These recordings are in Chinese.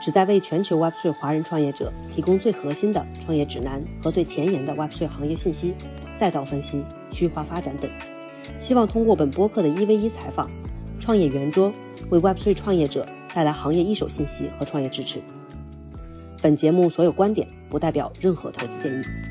旨在为全球 Web3 华人创业者提供最核心的创业指南和最前沿的 Web3 行业信息、赛道分析、区域化发展等。希望通过本播客的一 v 一采访、创业圆桌，为 Web3 创业者带来行业一手信息和创业支持。本节目所有观点不代表任何投资建议。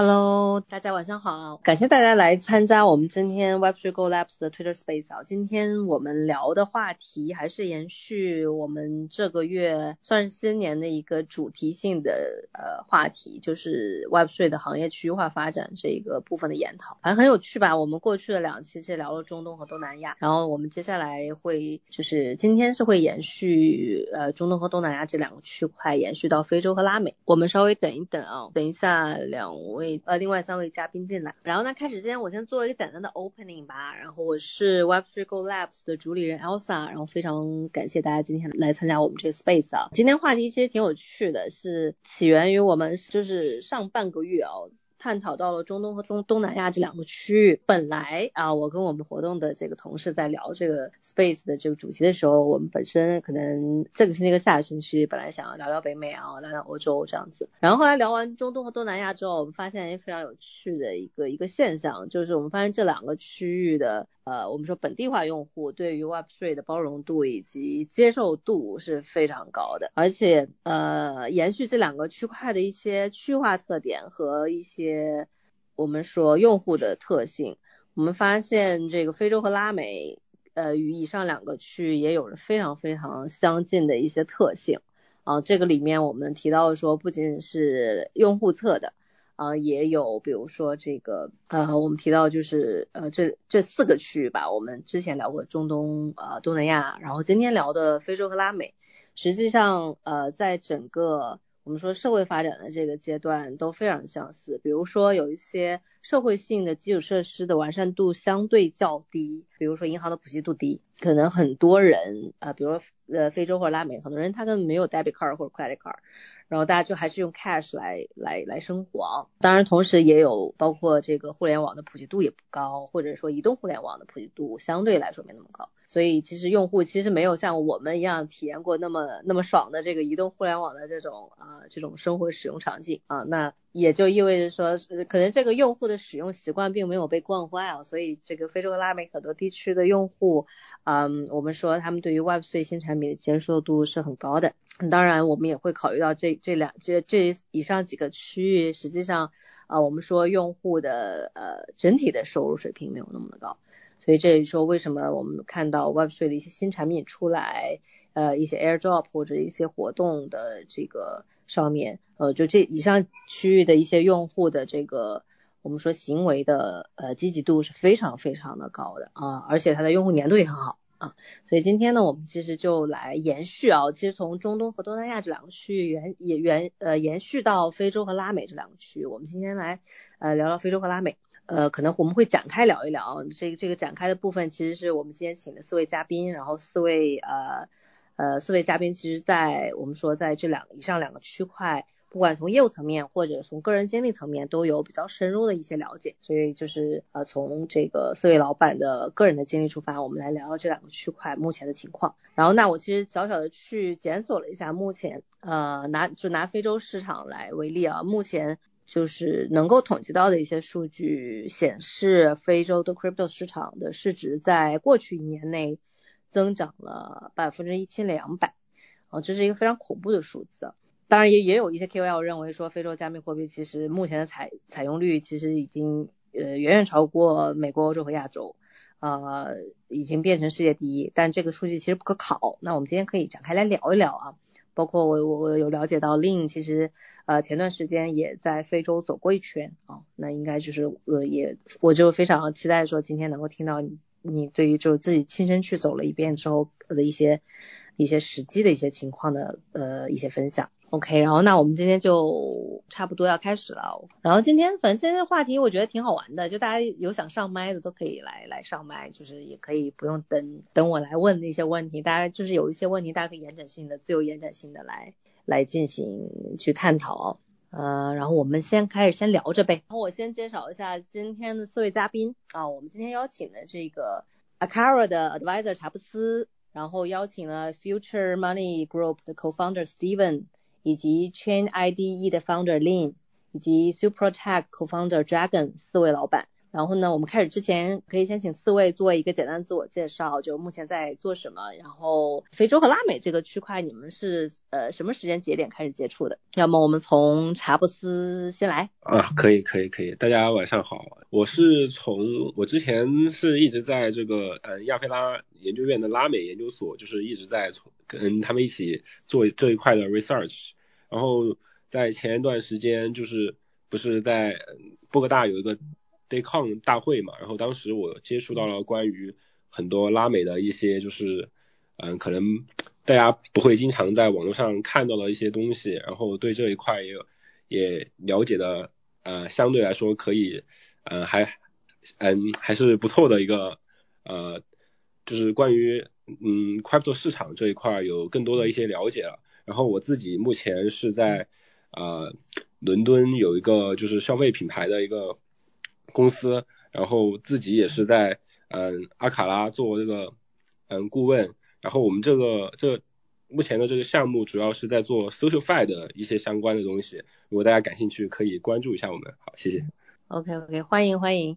Hello，大家晚上好，感谢大家来参加我们今天 Web3 Go Labs 的 Twitter Space 啊。今天我们聊的话题还是延续我们这个月算是新年的一个主题性的呃话题，就是 Web3 的行业区域化发展这一个部分的研讨，反正很有趣吧。我们过去的两期其实聊了中东和东南亚，然后我们接下来会就是今天是会延续呃中东和东南亚这两个区块，延续到非洲和拉美。我们稍微等一等啊，等一下两位。呃，另外三位嘉宾进来，然后呢，开始之前我先做一个简单的 opening 吧。然后我是 Web3 Go Labs 的主理人 Elsa，然后非常感谢大家今天来参加我们这个 space 啊。今天话题其实挺有趣的，是起源于我们就是上半个月啊。探讨到了中东和中东南亚这两个区域。本来啊，我跟我们活动的这个同事在聊这个 space 的这个主题的时候，我们本身可能这个是那个下个星期本来想要聊聊北美啊，聊聊欧洲这样子。然后后来聊完中东和东南亚之后，我们发现一个非常有趣的一个一个现象，就是我们发现这两个区域的。呃，我们说本地化用户对于 Web3 的包容度以及接受度是非常高的，而且呃，延续这两个区块的一些区划特点和一些我们说用户的特性，我们发现这个非洲和拉美呃与以上两个区域也有着非常非常相近的一些特性啊，这个里面我们提到说不仅仅是用户侧的。啊，也有，比如说这个，呃，我们提到就是呃，这这四个区域吧，我们之前聊过中东，呃，东南亚，然后今天聊的非洲和拉美，实际上，呃，在整个我们说社会发展的这个阶段都非常相似，比如说有一些社会性的基础设施的完善度相对较低，比如说银行的普及度低，可能很多人，啊，比如呃，非洲或者拉美，很多人他根本没有 debit card 或者 credit card。然后大家就还是用 cash 来来来生活，当然同时也有包括这个互联网的普及度也不高，或者说移动互联网的普及度相对来说没那么高，所以其实用户其实没有像我们一样体验过那么那么爽的这个移动互联网的这种啊这种生活使用场景啊，那也就意味着说可能这个用户的使用习惯并没有被惯坏啊，所以这个非洲和拉美很多地区的用户，嗯，我们说他们对于 Web3 新产品的接受度是很高的。当然，我们也会考虑到这这两这这以上几个区域，实际上啊，我们说用户的呃整体的收入水平没有那么的高，所以这也说为什么我们看到 Web3 的一些新产品出来，呃，一些 AirDrop 或者一些活动的这个上面，呃，就这以上区域的一些用户的这个我们说行为的呃积极度是非常非常的高的啊，而且它的用户粘度也很好。啊，所以今天呢，我们其实就来延续啊，其实从中东和东南亚这两个区域延也延呃延续到非洲和拉美这两个区域，我们今天来呃聊聊非洲和拉美，呃，可能我们会展开聊一聊，这个这个展开的部分其实是我们今天请的四位嘉宾，然后四位呃呃四位嘉宾其实在我们说在这两以上两个区块。不管从业务层面或者从个人经历层面都有比较深入的一些了解，所以就是呃从这个四位老板的个人的经历出发，我们来聊聊这两个区块目前的情况。然后那我其实小小的去检索了一下，目前呃拿就拿非洲市场来为例啊，目前就是能够统计到的一些数据显示，非洲的 crypto 市场的市值在过去一年内增长了百分之一千两百，啊这是一个非常恐怖的数字。当然也也有一些 KOL 认为说，非洲加密货币其实目前的采采用率其实已经呃远远超过美国、欧洲和亚洲，呃已经变成世界第一。但这个数据其实不可考。那我们今天可以展开来聊一聊啊，包括我我我有了解到 Lin 其实呃前段时间也在非洲走过一圈啊，那应该就是呃也我就非常期待说今天能够听到你你对于就自己亲身去走了一遍之后的一些一些实际的一些情况的呃一些分享。OK，然后那我们今天就差不多要开始了。然后今天反正今天话题我觉得挺好玩的，就大家有想上麦的都可以来来上麦，就是也可以不用等等我来问那些问题，大家就是有一些问题大家可以延展性的、自由延展性的来来进行去探讨。呃，然后我们先开始先聊着呗。然后我先介绍一下今天的四位嘉宾啊，我们今天邀请的这个 Akara 的 Advisor 查布斯，然后邀请了 Future Money Group 的 Co-founder Steven。以及 Chain IDE 的 founder Lin，以及 SuperTech co-founder Dragon 四位老板。然后呢，我们开始之前可以先请四位做一个简单自我介绍，就目前在做什么。然后非洲和拉美这个区块，你们是呃什么时间节点开始接触的？要么我们从查布斯先来。啊，可以可以可以，大家晚上好，我是从我之前是一直在这个呃亚非拉研究院的拉美研究所，就是一直在从跟他们一起做这一块的 research。然后在前一段时间，就是不是在波哥大有一个 DayCon 大会嘛，然后当时我接触到了关于很多拉美的一些，就是嗯，可能大家不会经常在网络上看到的一些东西，然后对这一块也也了解的呃，相对来说可以呃还嗯还是不错的一个呃，就是关于嗯 Crypto 市场这一块有更多的一些了解了。然后我自己目前是在呃伦敦有一个就是消费品牌的一个公司，然后自己也是在嗯阿卡拉做这个嗯顾问，然后我们这个这目前的这个项目主要是在做 social fi 的一些相关的东西，如果大家感兴趣可以关注一下我们，好谢谢。OK OK 欢迎欢迎，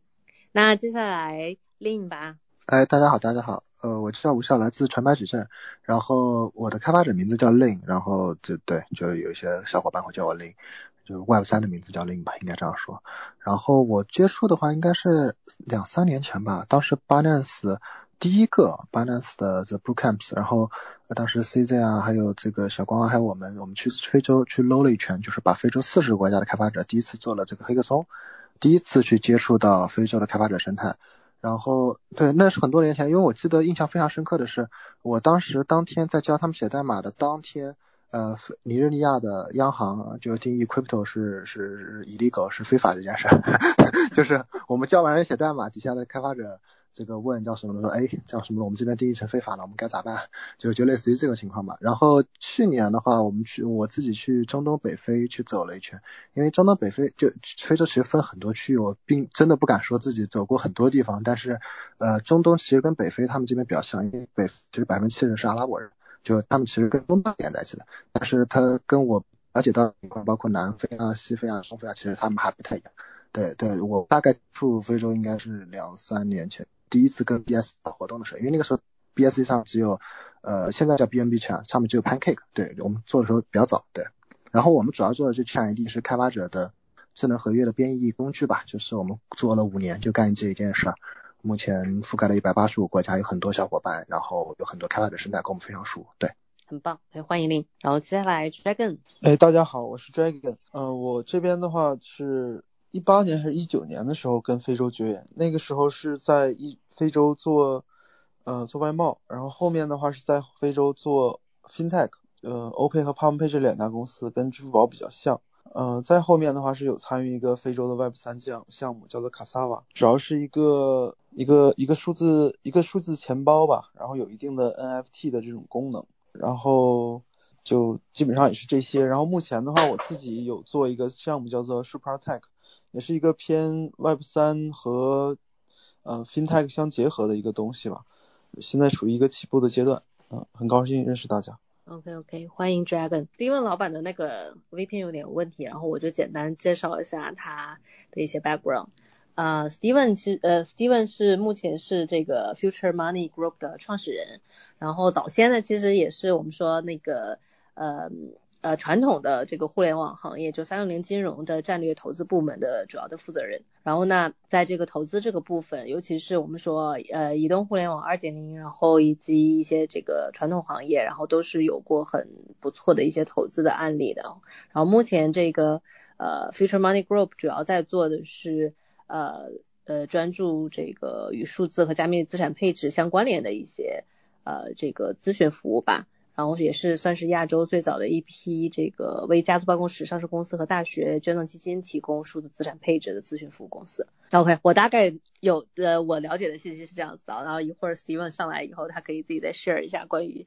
那接下来 Lin 吧。哎，大家好，大家好，呃，我叫吴笑，来自传白矩阵，然后我的开发者名字叫 Lin，然后就对，就有一些小伙伴会叫我 Lin，就是 Web 三的名字叫 Lin 吧，应该这样说。然后我接触的话应该是两三年前吧，当时 Binance 第一个 Binance 的 The Bootcamps，然后当时 CZ 啊，还有这个小光，还有我们，我们去非洲去搂了一圈，就是把非洲四十个国家的开发者第一次做了这个黑客松，第一次去接触到非洲的开发者生态。然后，对，那是很多年前，因为我记得印象非常深刻的是，我当时当天在教他们写代码的当天，呃，尼日利亚的央行就是定义 crypto 是是 illegal 是非法这件事，就是我们教完人写代码，底下的开发者。这个问叫什么？说哎叫什么？我们这边定义成非法了，我们该咋办？就就类似于这个情况吧。然后去年的话，我们去我自己去中东北非去走了一圈，因为中东北非就非洲其实分很多区域，我并真的不敢说自己走过很多地方。但是呃中东其实跟北非他们这边比较像，因为北其实百分之七十是阿拉伯人，就他们其实跟东东连在一起的。但是他跟我了解到情况，包括南非啊、西非啊、东非啊，其实他们还不太一样。对对，我大概出非洲应该是两三年前。第一次跟 BS 打活动的时候，因为那个时候 BSC 上只有呃现在叫 BNB 圈，上面只有 Pancake，对我们做的时候比较早，对。然后我们主要做的就 Chain ID 是开发者的智能合约的编译工具吧，就是我们做了五年就干这一件事儿，目前覆盖了一百八十五国家，有很多小伙伴，然后有很多开发者生态跟我们非常熟，对。很棒，可以欢迎您。然后接下来 Dragon，哎，大家好，我是 Dragon，呃，我这边的话是。一八年还是一九年的时候跟非洲绝缘，那个时候是在一非洲做呃做外贸，然后后面的话是在非洲做 FinTech，呃，OPay 和 PalmPay 这两家公司跟支付宝比较像，呃，再后面的话是有参与一个非洲的 Web 三项项目，叫做 Cassava，主要是一个一个一个数字一个数字钱包吧，然后有一定的 NFT 的这种功能，然后就基本上也是这些，然后目前的话我自己有做一个项目叫做 SuperTech。也是一个偏 Web 三和呃 FinTech 相结合的一个东西吧，现在处于一个起步的阶段，嗯，很高兴认识大家。OK OK，欢迎 Dragon。Steven 老板的那个 VPN 有点问题，然后我就简单介绍一下他的一些 background。啊，Steven 其呃 Steven 是目前是这个 Future Money Group 的创始人，然后早先呢其实也是我们说那个呃。呃，传统的这个互联网行业，就三六零金融的战略投资部门的主要的负责人。然后呢，在这个投资这个部分，尤其是我们说呃移动互联网二点零，然后以及一些这个传统行业，然后都是有过很不错的一些投资的案例的。然后目前这个呃 Future Money Group 主要在做的是呃。呃专注这个与数字和加密资产配置相关联的一些呃这个咨询服务吧。然后也是算是亚洲最早的一批这个为家族办公室、上市公司和大学捐赠基金提供数字资产配置的咨询服务公司。OK，我大概有呃我了解的信息是这样子的，然后一会儿 Steven 上来以后，他可以自己再 share 一下关于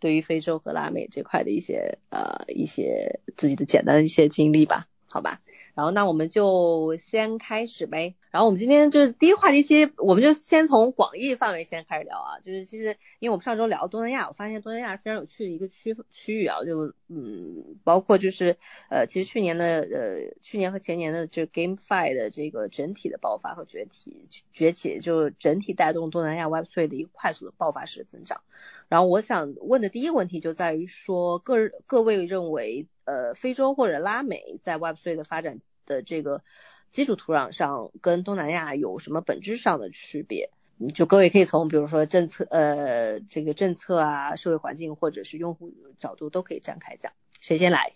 对于非洲和拉美这块的一些呃一些自己的简单的一些经历吧。好吧，然后那我们就先开始呗。然后我们今天就是第一话题，其实我们就先从广义范围先开始聊啊。就是其实因为我们上周聊东南亚，我发现东南亚非常有趣的一个区区域啊，就嗯，包括就是呃，其实去年的呃，去年和前年的这 Game Five 的这个整体的爆发和崛起崛起，就整体带动东南亚 Web3 的一个快速的爆发式的增长。然后我想问的第一个问题就在于说，各各位认为。呃，非洲或者拉美在 Web3 的发展的这个基础土壤上，跟东南亚有什么本质上的区别？就各位可以从比如说政策，呃，这个政策啊，社会环境或者是用户角度都可以展开讲。谁先来？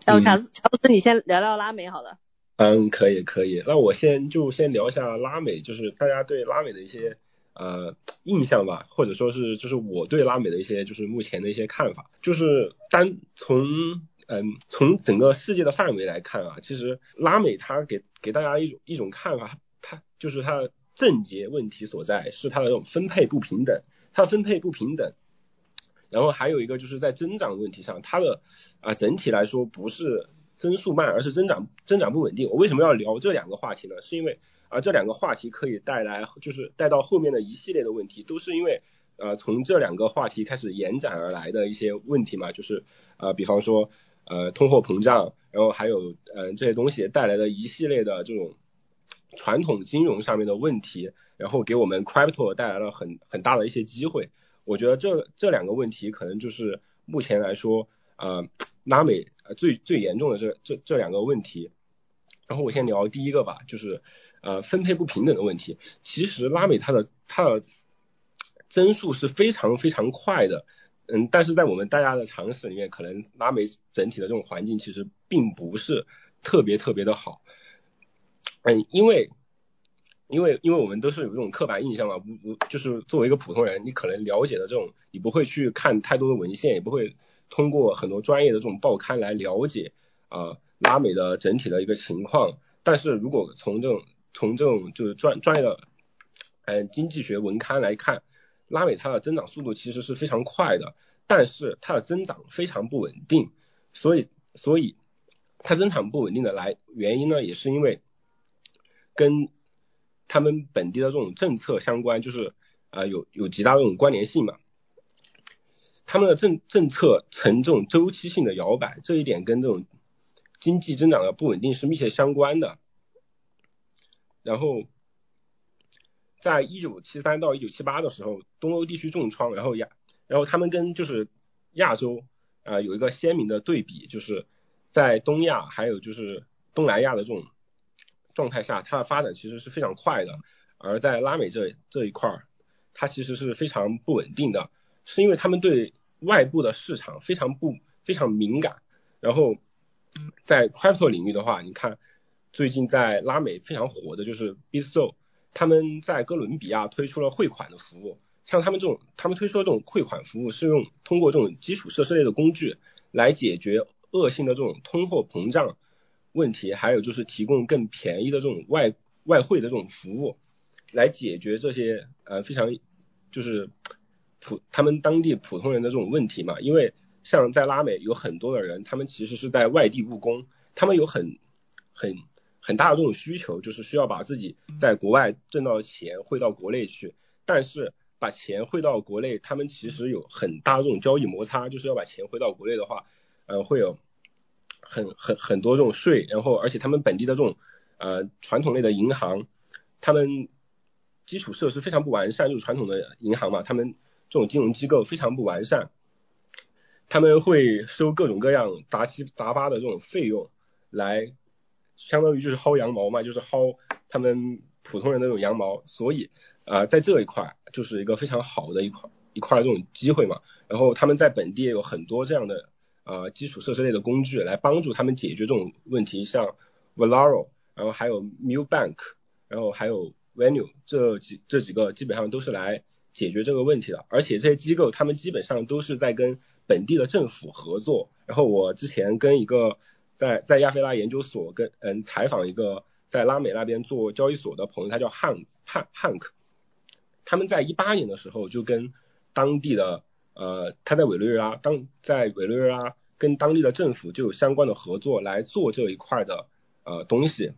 查查查斯，你先聊聊拉美好了。嗯，可以可以。那我先就先聊一下拉美，就是大家对拉美的一些。呃，印象吧，或者说是就是我对拉美的一些就是目前的一些看法，就是单从嗯从整个世界的范围来看啊，其实拉美它给给大家一种一种看法，它就是它的症结问题所在是它的这种分配不平等，它的分配不平等，然后还有一个就是在增长问题上，它的啊整体来说不是增速慢，而是增长增长不稳定。我为什么要聊这两个话题呢？是因为。而这两个话题可以带来，就是带到后面的一系列的问题，都是因为呃从这两个话题开始延展而来的一些问题嘛，就是呃比方说呃通货膨胀，然后还有呃这些东西带来的一系列的这种传统金融上面的问题，然后给我们 crypto 带来了很很大的一些机会。我觉得这这两个问题可能就是目前来说呃拉美最最严重的这这这两个问题。然后我先聊第一个吧，就是呃分配不平等的问题。其实拉美它的它的增速是非常非常快的，嗯，但是在我们大家的常识里面，可能拉美整体的这种环境其实并不是特别特别的好，嗯，因为因为因为我们都是有这种刻板印象嘛，不不就是作为一个普通人，你可能了解的这种，你不会去看太多的文献，也不会通过很多专业的这种报刊来了解啊。拉美的整体的一个情况，但是如果从这种从这种就是专专业的嗯经济学文刊来看，拉美它的增长速度其实是非常快的，但是它的增长非常不稳定，所以所以它增长不稳定的来原因呢，也是因为跟他们本地的这种政策相关，就是啊有有极大的这种关联性嘛，他们的政政策呈这种周期性的摇摆，这一点跟这种。经济增长的不稳定是密切相关的。然后，在一九七三到一九七八的时候，东欧地区重创，然后亚，然后他们跟就是亚洲啊有一个鲜明的对比，就是在东亚还有就是东南亚的这种状态下，它的发展其实是非常快的，而在拉美这这一块儿，它其实是非常不稳定的，是因为他们对外部的市场非常不非常敏感，然后。在 crypto 领域的话，你看最近在拉美非常火的就是 Bitso，他们在哥伦比亚推出了汇款的服务。像他们这种，他们推出的这种汇款服务是用通过这种基础设施类的工具来解决恶性的这种通货膨胀问题，还有就是提供更便宜的这种外外汇的这种服务，来解决这些呃非常就是普他们当地普通人的这种问题嘛，因为。像在拉美有很多的人，他们其实是在外地务工，他们有很很很大的这种需求，就是需要把自己在国外挣到的钱汇到国内去。但是把钱汇到国内，他们其实有很大的这种交易摩擦，就是要把钱汇到国内的话，呃，会有很很很多这种税，然后而且他们本地的这种呃传统类的银行，他们基础设施非常不完善，就是传统的银行嘛，他们这种金融机构非常不完善。他们会收各种各样杂七杂八的这种费用，来相当于就是薅羊毛嘛，就是薅他们普通人的这种羊毛，所以啊，在这一块就是一个非常好的一块一块这种机会嘛。然后他们在本地也有很多这样的啊基础设施类的工具来帮助他们解决这种问题，像 Valaro，然后还有 Milbank，然后还有 Venue 这几这几个基本上都是来解决这个问题的，而且这些机构他们基本上都是在跟本地的政府合作。然后我之前跟一个在在亚非拉研究所跟嗯采访一个在拉美那边做交易所的朋友，他叫汉汉汉克，他们在一八年的时候就跟当地的呃他在委内瑞拉当在委内瑞拉跟当地的政府就有相关的合作来做这一块的呃东西。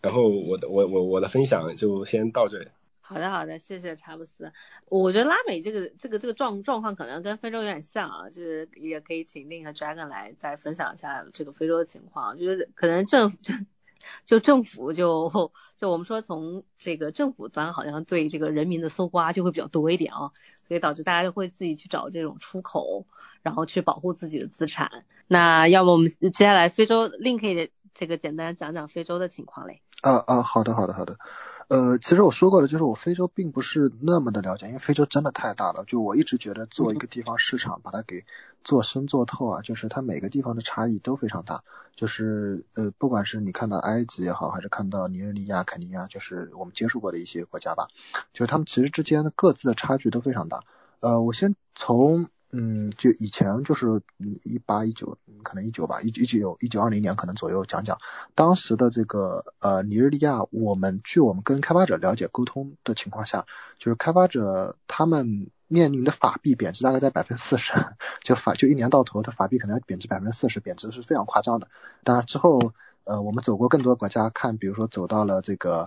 然后我的我我我的分享就先到这里。好的好的，谢谢查布斯。我觉得拉美这个这个这个状状况可能跟非洲有点像啊，就是也可以请另一个 Dragon 来再分享一下这个非洲的情况。就是可能政府就政府就就我们说从这个政府端好像对这个人民的搜刮就会比较多一点啊，所以导致大家就会自己去找这种出口，然后去保护自己的资产。那要么我们接下来非洲另可以这个简单讲讲非洲的情况嘞。啊啊，好的好的好的。呃，其实我说过了，就是我非洲并不是那么的了解，因为非洲真的太大了。就我一直觉得做一个地方市场，把它给做深做透啊，就是它每个地方的差异都非常大。就是呃，不管是你看到埃及也好，还是看到尼日利亚、肯尼亚，就是我们接触过的一些国家吧，就是他们其实之间的各自的差距都非常大。呃，我先从。嗯，就以前就是一八一九，可能一九吧，一九一九一九二零年可能左右讲讲当时的这个呃尼日利亚，我们据我们跟开发者了解沟通的情况下，就是开发者他们面临的法币贬值大概在百分之四十，就法就一年到头的法币可能要贬值百分之四十，贬值是非常夸张的。当然之后呃我们走过更多国家看，比如说走到了这个。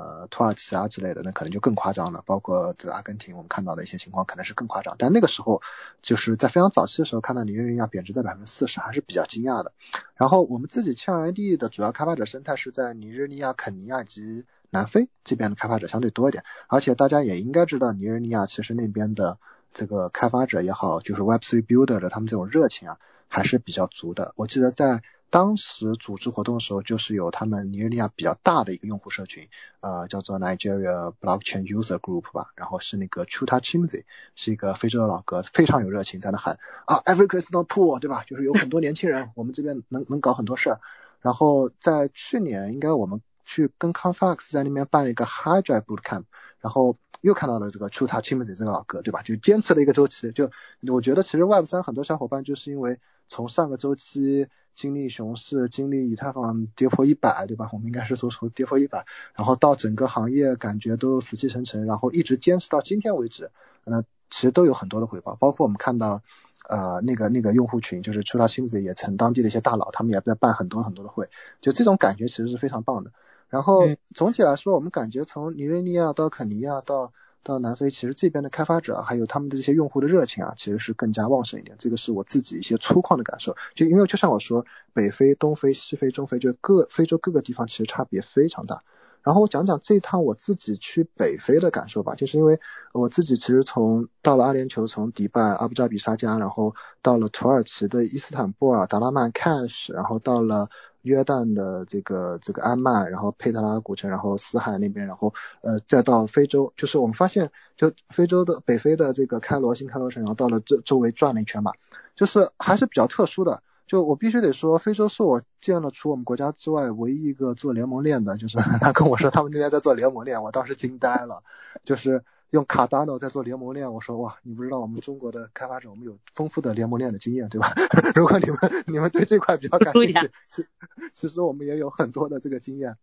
呃，土耳其啊之类的，那可能就更夸张了。包括这阿根廷，我们看到的一些情况可能是更夸张。但那个时候，就是在非常早期的时候，看到尼日利亚贬值在百分之四十，还是比较惊讶的。然后我们自己 QID 的主要开发者生态是在尼日利亚、肯尼亚及南非这边的开发者相对多一点。而且大家也应该知道，尼日利亚其实那边的这个开发者也好，就是 Web3 Builder 的他们这种热情啊，还是比较足的。我记得在当时组织活动的时候，就是有他们尼日利亚比较大的一个用户社群，呃，叫做 Nigeria Blockchain User Group 吧，然后是那个 Chuta Chimzi，是一个非洲的老哥，非常有热情，在那喊啊，Africa is not poor，对吧？就是有很多年轻人，我们这边能能搞很多事儿。然后在去年，应该我们去跟 Conflux 在那边办了一个 High Drive Bootcamp，然后又看到了这个 Chuta Chimzi 这个老哥，对吧？就坚持了一个周期，就我觉得其实 Web 三很多小伙伴就是因为从上个周期。经历熊市，经历以太坊跌破一百，对吧？我们应该是说从跌破一百，然后到整个行业感觉都死气沉沉，然后一直坚持到今天为止，那其实都有很多的回报。包括我们看到，呃，那个那个用户群，就是出他亲子也成当地的一些大佬，他们也在办很多很多的会，就这种感觉其实是非常棒的。然后总体来说，我们感觉从尼日利亚到肯尼亚到。到南非，其实这边的开发者还有他们的这些用户的热情啊，其实是更加旺盛一点。这个是我自己一些粗犷的感受。就因为就像我说，北非、东非、西非、中非，就各非洲各个地方其实差别非常大。然后我讲讲这一趟我自己去北非的感受吧，就是因为我自己其实从到了阿联酋，从迪拜、阿布扎比、沙加，然后到了土耳其的伊斯坦布尔、达拉曼、Cash，然后到了。约旦的这个这个安曼，然后佩特拉古城，然后死海那边，然后呃再到非洲，就是我们发现，就非洲的北非的这个开罗新开罗城，然后到了这周围转了一圈嘛，就是还是比较特殊的。就我必须得说，非洲是我见了除我们国家之外唯一一个做联盟链的，就是 他跟我说他们那边在做联盟链，我当时惊呆了，就是。用卡达诺在做联盟链，我说哇，你不知道我们中国的开发者，我们有丰富的联盟链的经验，对吧？如果你们你们对这块比较感兴趣，其其实我们也有很多的这个经验。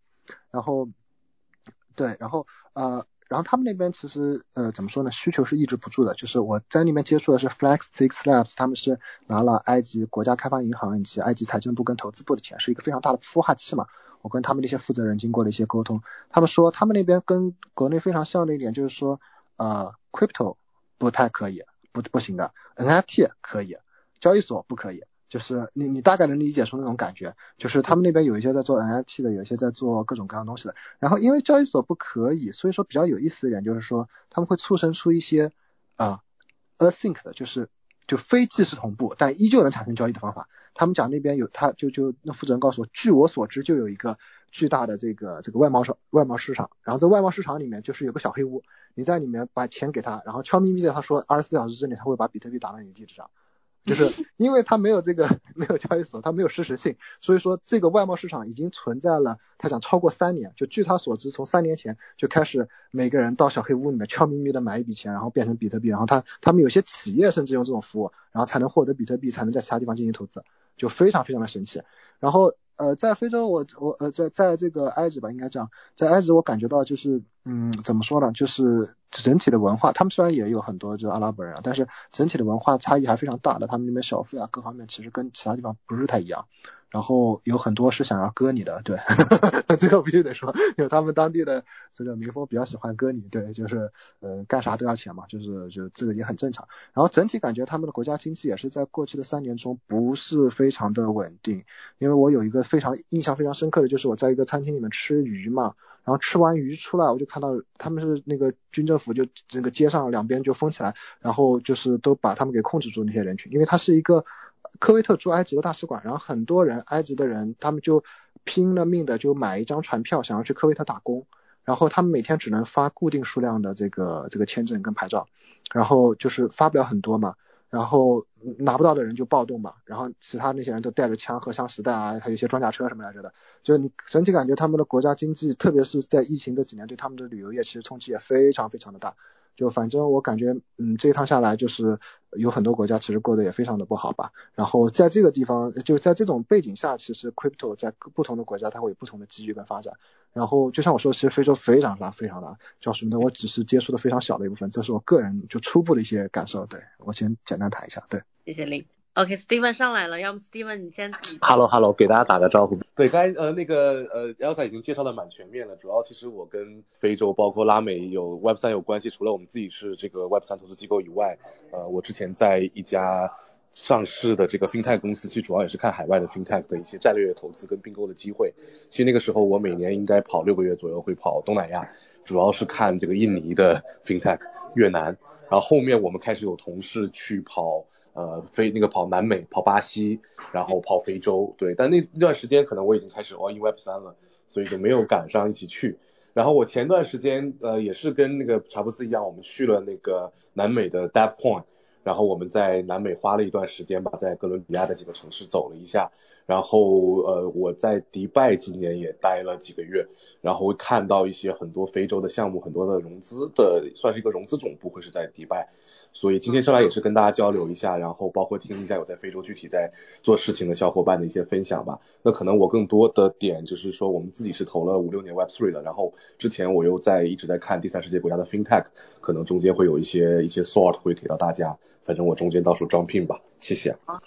然后，对，然后呃，然后他们那边其实呃怎么说呢？需求是抑制不住的。就是我在那边接触的是 Flex Six Labs，他们是拿了埃及国家开发银行以及埃及财政部跟投资部的钱，是一个非常大的孵化器嘛。我跟他们那些负责人经过了一些沟通，他们说他们那边跟国内非常像的一点就是说。呃，crypto 不太可以，不不行的，NFT 可以，交易所不可以，就是你你大概能理解出那种感觉，就是他们那边有一些在做 NFT 的，有一些在做各种各样东西的，然后因为交易所不可以，所以说比较有意思一点就是说他们会促生出一些啊 async 的，就是就非即时同步，但依旧能产生交易的方法。他们讲那边有，他就就那负责人告诉我，据我所知就有一个巨大的这个这个外贸市外贸市场，然后在外贸市场里面就是有个小黑屋。你在里面把钱给他，然后悄咪咪的他说二十四小时之内他会把比特币打到你的地址上，就是 因为他没有这个没有交易所，他没有实时性，所以说这个外贸市场已经存在了，他想超过三年，就据他所知，从三年前就开始每个人到小黑屋里面悄咪咪的买一笔钱，然后变成比特币，然后他他们有些企业甚至用这种服务，然后才能获得比特币，才能在其他地方进行投资，就非常非常的神奇。然后。呃，在非洲，我我呃，在在这个埃及吧，应该这样，在埃及我感觉到就是，嗯，怎么说呢，就是整体的文化，他们虽然也有很多就是阿拉伯人啊，但是整体的文化差异还非常大的，他们那边小费啊，各方面其实跟其他地方不是太一样。然后有很多是想要割你的，对，这个必须得说，因为他们当地的这个民风比较喜欢割你，对，就是呃干啥都要钱嘛，就是就这个也很正常。然后整体感觉他们的国家经济也是在过去的三年中不是非常的稳定，因为我有一个非常印象非常深刻的就是我在一个餐厅里面吃鱼嘛，然后吃完鱼出来，我就看到他们是那个军政府就这个街上两边就封起来，然后就是都把他们给控制住那些人群，因为它是一个。科威特驻埃及的大使馆，然后很多人埃及的人，他们就拼了命的就买一张船票，想要去科威特打工，然后他们每天只能发固定数量的这个这个签证跟牌照，然后就是发不了很多嘛，然后拿不到的人就暴动嘛，然后其他那些人都带着枪、荷枪实弹啊，还有一些装甲车什么来着的，就你整体感觉他们的国家经济，特别是在疫情这几年，对他们的旅游业其实冲击也非常非常的大。就反正我感觉，嗯，这一趟下来就是有很多国家其实过得也非常的不好吧。然后在这个地方，就在这种背景下，其实 crypto 在不同的国家它会有不同的机遇跟发展。然后就像我说，其实非洲非常大，非常大，叫什么呢？我只是接触的非常小的一部分，这是我个人就初步的一些感受。对我先简单谈一下，对。谢谢林。OK，Steven 上来了，要么 Steven 你先。Hello，Hello，给大家打个招呼。对，刚才呃那个呃 Elsa 已经介绍的蛮全面了，主要其实我跟非洲包括拉美有 Web 三有关系，除了我们自己是这个 Web 三投资机构以外，呃，我之前在一家上市的这个 FinTech 公司，其实主要也是看海外的 FinTech 的一些战略投资跟并购的机会。其实那个时候我每年应该跑六个月左右会跑东南亚，主要是看这个印尼的 FinTech、越南，然后后面我们开始有同事去跑。呃，飞那个跑南美，跑巴西，然后跑非洲，对，但那那段时间可能我已经开始 all in web 三了，所以就没有赶上一起去。然后我前段时间呃也是跟那个查布斯一样，我们去了那个南美的 DevCon，然后我们在南美花了一段时间吧，在哥伦比亚的几个城市走了一下，然后呃我在迪拜今年也待了几个月，然后会看到一些很多非洲的项目，很多的融资的，算是一个融资总部会是在迪拜。所以今天上来也是跟大家交流一下，然后包括听一下有在非洲具体在做事情的小伙伴的一些分享吧。那可能我更多的点就是说，我们自己是投了五六年 Web Three 的，然后之前我又在一直在看第三世界国家的 FinTech，可能中间会有一些一些 sort 会给到大家。反正我中间到时候招聘吧，谢谢。好，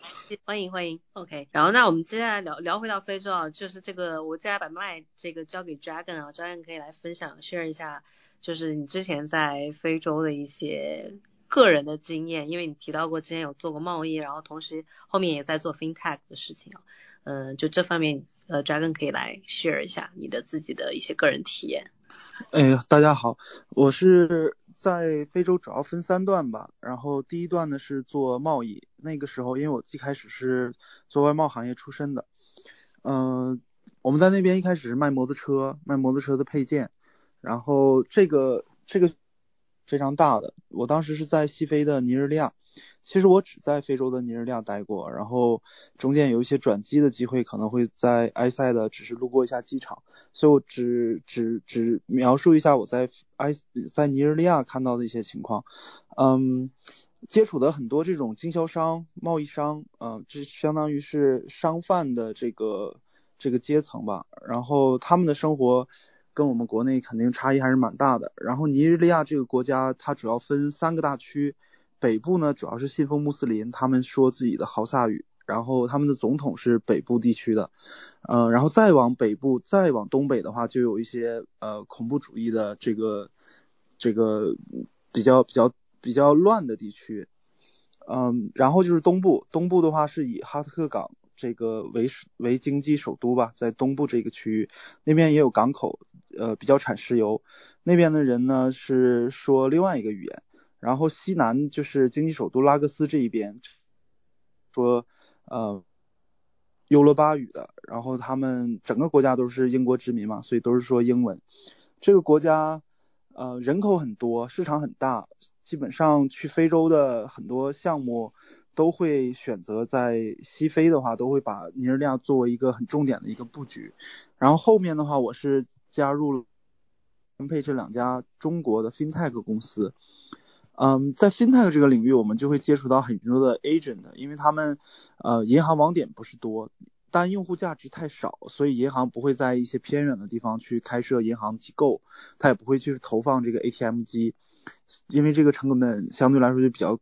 欢迎欢迎，OK。然后那我们接下来聊聊回到非洲啊，就是这个我接下来把麦这个交给 Dragon 啊，Dragon 可以来分享 share 一下，就是你之前在非洲的一些。个人的经验，因为你提到过之前有做过贸易，然后同时后面也在做 FinTech 的事情，嗯，就这方面，呃，Dragon 可以来 share 一下你的自己的一些个人体验。哎，大家好，我是在非洲主要分三段吧，然后第一段呢是做贸易，那个时候因为我最开始是做外贸行业出身的，嗯，我们在那边一开始是卖摩托车，卖摩托车的配件，然后这个这个。非常大的，我当时是在西非的尼日利亚，其实我只在非洲的尼日利亚待过，然后中间有一些转机的机会，可能会在埃塞的，只是路过一下机场，所以我只只只描述一下我在埃在尼日利亚看到的一些情况，嗯，接触的很多这种经销商、贸易商，嗯，这相当于是商贩的这个这个阶层吧，然后他们的生活。跟我们国内肯定差异还是蛮大的。然后尼日利亚这个国家，它主要分三个大区，北部呢主要是信奉穆斯林，他们说自己的豪萨语，然后他们的总统是北部地区的，嗯，然后再往北部，再往东北的话，就有一些呃恐怖主义的这个这个比较比较比较乱的地区，嗯，然后就是东部，东部的话是以哈特克港。这个为为经济首都吧，在东部这个区域，那边也有港口，呃，比较产石油。那边的人呢是说另外一个语言。然后西南就是经济首都拉各斯这一边，说呃优罗巴语的。然后他们整个国家都是英国殖民嘛，所以都是说英文。这个国家呃人口很多，市场很大，基本上去非洲的很多项目。都会选择在西非的话，都会把尼日利亚作为一个很重点的一个布局。然后后面的话，我是加入了分配这两家中国的 FinTech 公司。嗯，在 FinTech 这个领域，我们就会接触到很多的 Agent，因为他们呃银行网点不是多，但用户价值太少，所以银行不会在一些偏远的地方去开设银行机构，他也不会去投放这个 ATM 机，因为这个成本相对来说就比较。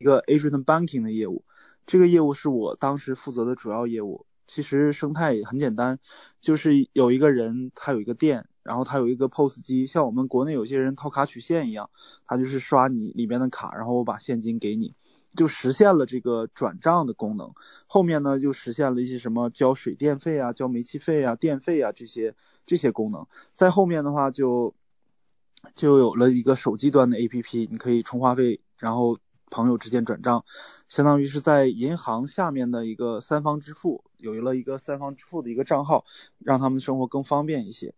一个 Agent Banking 的业务，这个业务是我当时负责的主要业务。其实生态也很简单，就是有一个人他有一个店，然后他有一个 POS 机，像我们国内有些人套卡取现一样，他就是刷你里边的卡，然后我把现金给你，就实现了这个转账的功能。后面呢就实现了一些什么交水电费啊、交煤气费啊、电费啊这些这些功能。在后面的话就就有了一个手机端的 APP，你可以充话费，然后。朋友之间转账，相当于是在银行下面的一个三方支付，有了一个三方支付的一个账号，让他们生活更方便一些。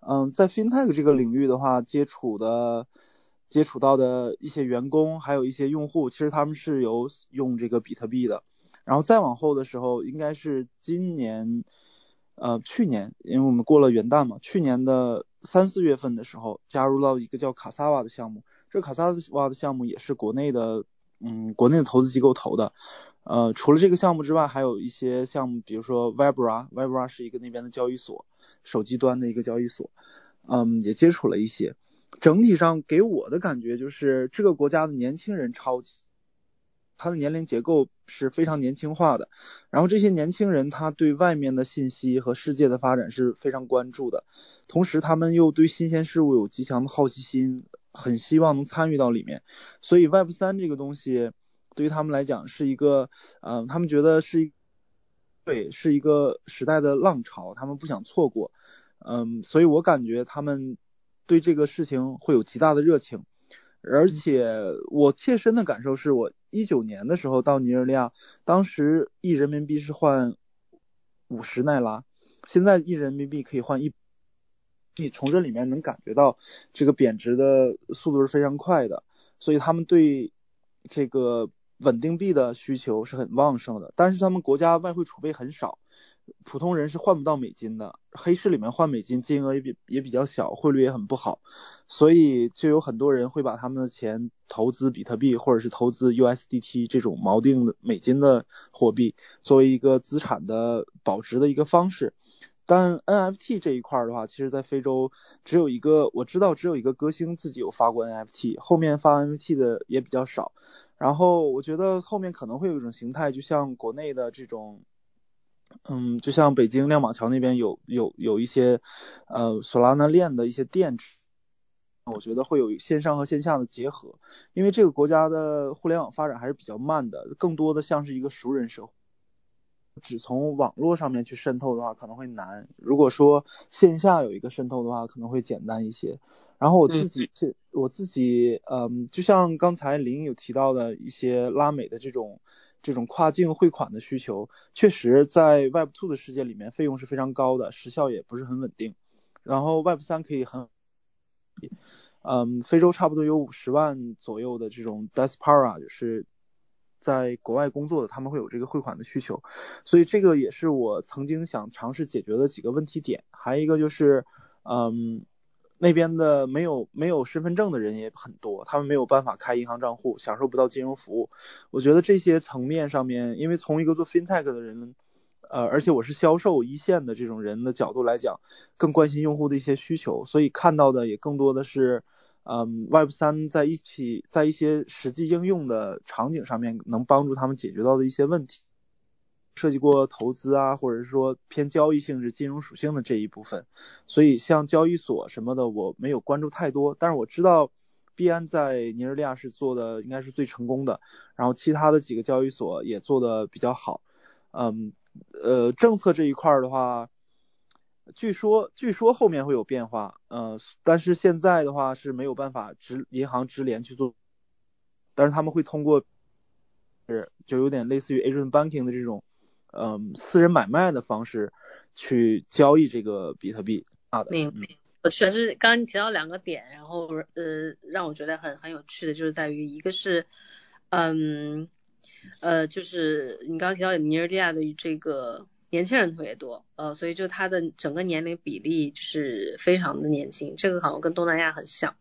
嗯，在 FinTech 这个领域的话，接触的接触到的一些员工，还有一些用户，其实他们是有用这个比特币的。然后再往后的时候，应该是今年，呃，去年，因为我们过了元旦嘛，去年的三四月份的时候，加入到一个叫卡萨瓦的项目。这卡萨瓦的项目也是国内的，嗯，国内的投资机构投的。呃，除了这个项目之外，还有一些项目，比如说 Vibra，Vibra 是一个那边的交易所，手机端的一个交易所，嗯，也接触了一些。整体上给我的感觉就是，这个国家的年轻人超级。他的年龄结构是非常年轻化的，然后这些年轻人他对外面的信息和世界的发展是非常关注的，同时他们又对新鲜事物有极强的好奇心，很希望能参与到里面，所以 Web 三这个东西对于他们来讲是一个，嗯，他们觉得是一，对，是一个时代的浪潮，他们不想错过，嗯，所以我感觉他们对这个事情会有极大的热情。而且我切身的感受是我一九年的时候到尼日利亚，当时一人民币是换五十奈拉，现在一人民币可以换一，你从这里面能感觉到这个贬值的速度是非常快的，所以他们对这个稳定币的需求是很旺盛的，但是他们国家外汇储备很少。普通人是换不到美金的，黑市里面换美金金额也比也比较小，汇率也很不好，所以就有很多人会把他们的钱投资比特币或者是投资 USDT 这种锚定的美金的货币，作为一个资产的保值的一个方式。但 NFT 这一块的话，其实在非洲只有一个我知道只有一个歌星自己有发过 NFT，后面发 NFT 的也比较少。然后我觉得后面可能会有一种形态，就像国内的这种。嗯，就像北京亮马桥那边有有有一些呃索拉纳链的一些店，我觉得会有线上和线下的结合，因为这个国家的互联网发展还是比较慢的，更多的像是一个熟人社会，只从网络上面去渗透的话可能会难，如果说线下有一个渗透的话可能会简单一些。然后我自己是我自己，嗯，就像刚才林有提到的一些拉美的这种。这种跨境汇款的需求，确实在 Web 2的世界里面费用是非常高的，时效也不是很稳定。然后 Web 3可以很，嗯，非洲差不多有五十万左右的这种 Diaspora，就是在国外工作的，他们会有这个汇款的需求，所以这个也是我曾经想尝试解决的几个问题点。还有一个就是，嗯。那边的没有没有身份证的人也很多，他们没有办法开银行账户，享受不到金融服务。我觉得这些层面上面，因为从一个做 fintech 的人，呃，而且我是销售一线的这种人的角度来讲，更关心用户的一些需求，所以看到的也更多的是，嗯，Web 三在一起在一些实际应用的场景上面能帮助他们解决到的一些问题。涉及过投资啊，或者是说偏交易性质、金融属性的这一部分，所以像交易所什么的我没有关注太多，但是我知道币安在尼日利亚是做的应该是最成功的，然后其他的几个交易所也做的比较好，嗯，呃，政策这一块的话，据说据说后面会有变化，呃，但是现在的话是没有办法直银行直连去做，但是他们会通过是就有点类似于 agent Banking 的这种。嗯，私人买卖的方式去交易这个比特币啊。明明，我确实刚刚你提到两个点，然后呃让我觉得很很有趣的，就是在于一个是，嗯，呃，就是你刚刚提到尼日利亚的这个年轻人特别多，呃，所以就它的整个年龄比例就是非常的年轻，这个好像跟东南亚很像。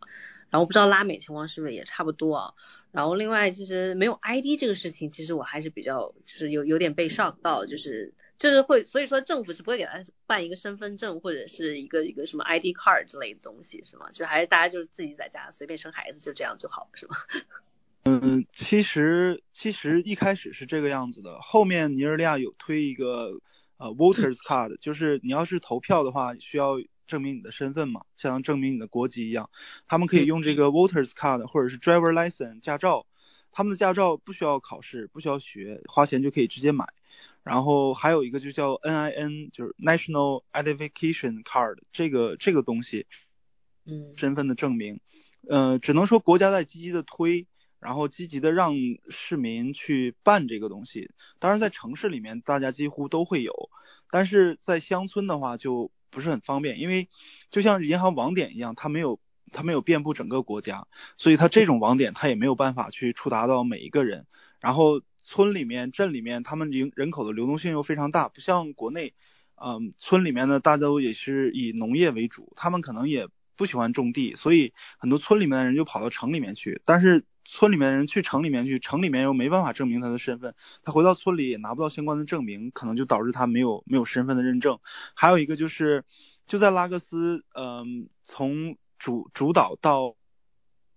然后不知道拉美情况是不是也差不多啊？然后另外其实没有 ID 这个事情，其实我还是比较就是有有点被上到，就是就是会，所以说政府是不会给他办一个身份证或者是一个一个什么 ID card 之类的东西，是吗？就还是大家就是自己在家随便生孩子就这样就好，是吗？嗯，其实其实一开始是这个样子的，后面尼日利亚有推一个呃 voters card，就是你要是投票的话需要。证明你的身份嘛，像证明你的国籍一样，他们可以用这个 voters card 或者是 driver license 驾照，他们的驾照不需要考试，不需要学，花钱就可以直接买。然后还有一个就叫 NIN，就是 national identification card，这个这个东西，嗯，身份的证明，呃，只能说国家在积极的推，然后积极的让市民去办这个东西。当然在城市里面大家几乎都会有，但是在乡村的话就。不是很方便，因为就像银行网点一样，它没有它没有遍布整个国家，所以它这种网点它也没有办法去触达到每一个人。然后村里面、镇里面，他们人人口的流动性又非常大，不像国内，嗯，村里面呢，大都也是以农业为主，他们可能也不喜欢种地，所以很多村里面的人就跑到城里面去。但是村里面的人去城里面去，城里面又没办法证明他的身份，他回到村里也拿不到相关的证明，可能就导致他没有没有身份的认证。还有一个就是，就在拉各斯，嗯，从主主岛到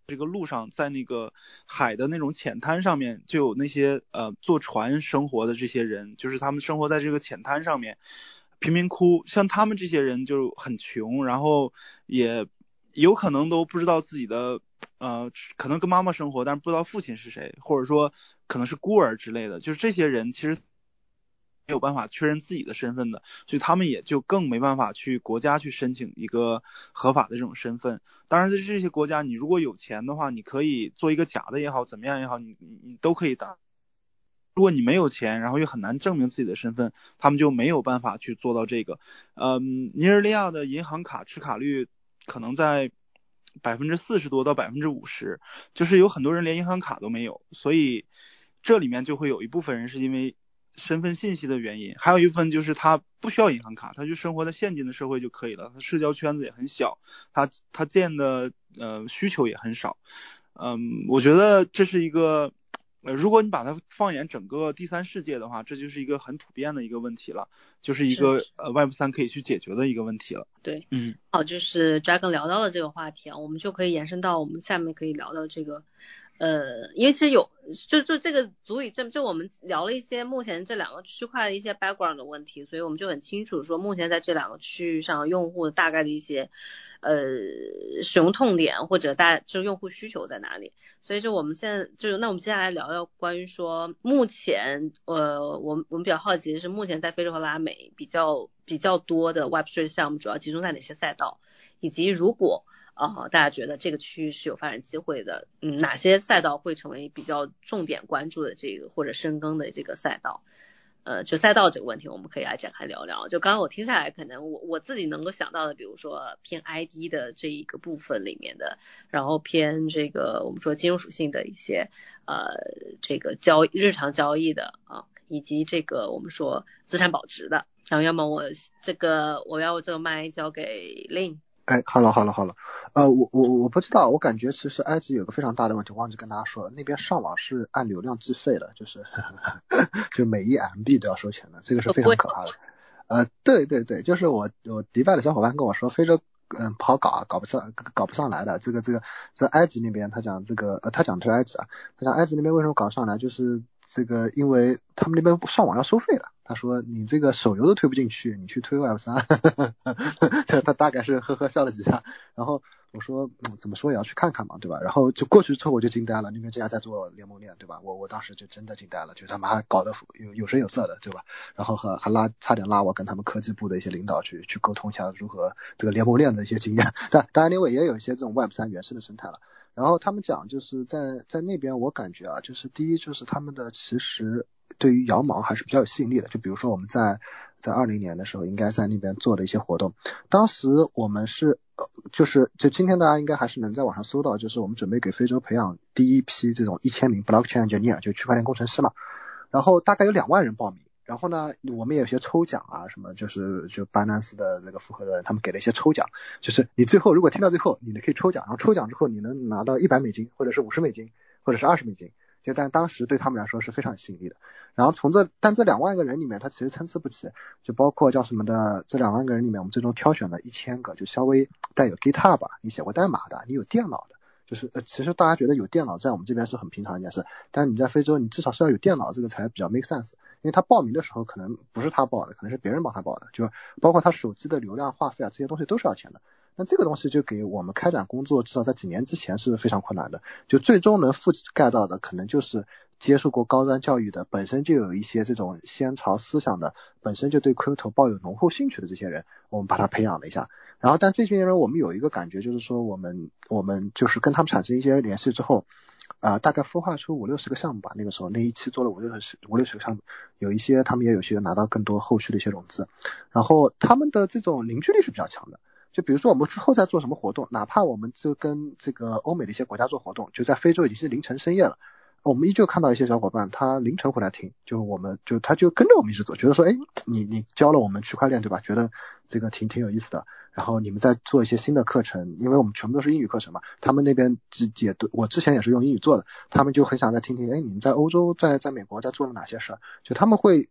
这个路上，在那个海的那种浅滩上面，就有那些呃坐船生活的这些人，就是他们生活在这个浅滩上面，贫民窟，像他们这些人就很穷，然后也有可能都不知道自己的。呃，可能跟妈妈生活，但是不知道父亲是谁，或者说可能是孤儿之类的，就是这些人其实没有办法确认自己的身份的，所以他们也就更没办法去国家去申请一个合法的这种身份。当然，在这些国家，你如果有钱的话，你可以做一个假的也好，怎么样也好，你你都可以打。如果你没有钱，然后又很难证明自己的身份，他们就没有办法去做到这个。嗯，尼日利亚的银行卡持卡率可能在。百分之四十多到百分之五十，就是有很多人连银行卡都没有，所以这里面就会有一部分人是因为身份信息的原因，还有一部分就是他不需要银行卡，他就生活在现今的社会就可以了，他社交圈子也很小，他他见的呃需求也很少，嗯，我觉得这是一个。呃，如果你把它放眼整个第三世界的话，这就是一个很普遍的一个问题了，就是一个呃 Web 三可以去解决的一个问题了。对，嗯，好，就是 Dragon 聊到了这个话题啊，我们就可以延伸到我们下面可以聊到这个，呃，因为其实有就就这个足以证，就我们聊了一些目前这两个区块的一些 background 的问题，所以我们就很清楚说目前在这两个区域上用户大概的一些。呃，使用痛点或者大就是用户需求在哪里？所以就我们现在就是那我们接下来聊聊关于说目前呃，我们我们比较好奇的是目前在非洲和拉美比较比较多的 Web3 项目主要集中在哪些赛道，以及如果啊大家觉得这个区域是有发展机会的，嗯，哪些赛道会成为比较重点关注的这个或者深耕的这个赛道？呃，就赛道这个问题，我们可以来展开聊聊。就刚刚我听下来，可能我我自己能够想到的，比如说偏 ID 的这一个部分里面的，然后偏这个我们说金融属性的一些呃这个交日常交易的啊，以及这个我们说资产保值的。然后要么我这个我要这个麦交给 Lin。哎，好了好了好了，呃，我我我不知道，我感觉其实埃及有个非常大的问题，忘记跟大家说了，那边上网是按流量计费的，就是 就每一 MB 都要收钱的，这个是非常可怕的。呃，对对对，就是我我迪拜的小伙伴跟我说，非洲嗯不好搞啊，搞不上搞不上来的。这个这个在埃及那边，他讲这个呃他讲的是埃及啊，他讲埃及那边为什么搞不上来，就是这个因为他们那边上网要收费的。他说你这个手游都推不进去，你去推 Web 三，这 他大概是呵呵笑了几下。然后我说，嗯，怎么说也要去看看嘛，对吧？然后就过去之后我就惊呆了，那边这家在做联盟链，对吧？我我当时就真的惊呆了，就他们还搞得有有声有色的，对吧？然后还还拉差点拉我跟他们科技部的一些领导去去沟通一下如何这个联盟链的一些经验。但当然另外也有一些这种 Web 三原生的生态了。然后他们讲就是在在那边，我感觉啊，就是第一就是他们的其实。对于羊毛还是比较有吸引力的，就比如说我们在在二零年的时候，应该在那边做的一些活动，当时我们是呃就是就今天大家应该还是能在网上搜到，就是我们准备给非洲培养第一批这种一千名 blockchain engineer，就区块链工程师嘛。然后大概有两万人报名。然后呢，我们也有些抽奖啊，什么就是就 Binance 的那个复合的人，他们给了一些抽奖，就是你最后如果听到最后，你可以抽奖，然后抽奖之后你能拿到一百美金，或者是五十美金，或者是二十美金。就但当时对他们来说是非常有吸引力的。然后从这但这两万个人里面，他其实参差不齐，就包括叫什么的这两万个人里面，我们最终挑选了一千个，就稍微带有 GitHub，你写过代码的，你有电脑的，就是呃其实大家觉得有电脑在我们这边是很平常一件事，但你在非洲你至少是要有电脑，这个才比较 make sense。因为他报名的时候可能不是他报的，可能是别人帮他报的，就是包括他手机的流量、话费啊这些东西都是要钱的。那这个东西就给我们开展工作，至少在几年之前是非常困难的。就最终能覆盖到的，可能就是接受过高端教育的，本身就有一些这种先潮思想的，本身就对 crypto 抱有浓厚兴趣的这些人，我们把他培养了一下。然后，但这群人我们有一个感觉，就是说我们我们就是跟他们产生一些联系之后，啊，大概孵化出五六十个项目吧。那个时候那一期做了五六十五六十个项目，有一些他们也有些拿到更多后续的一些融资，然后他们的这种凝聚力是比较强的。就比如说我们之后在做什么活动，哪怕我们就跟这个欧美的一些国家做活动，就在非洲已经是凌晨深夜了，我们依旧看到一些小伙伴他凌晨回来听，就我们就他就跟着我们一直走，觉得说，哎，你你教了我们区块链对吧？觉得这个挺挺有意思的。然后你们在做一些新的课程，因为我们全部都是英语课程嘛，他们那边只解读，我之前也是用英语做的，他们就很想再听听，哎，你们在欧洲在在美国在做了哪些事儿？就他们会。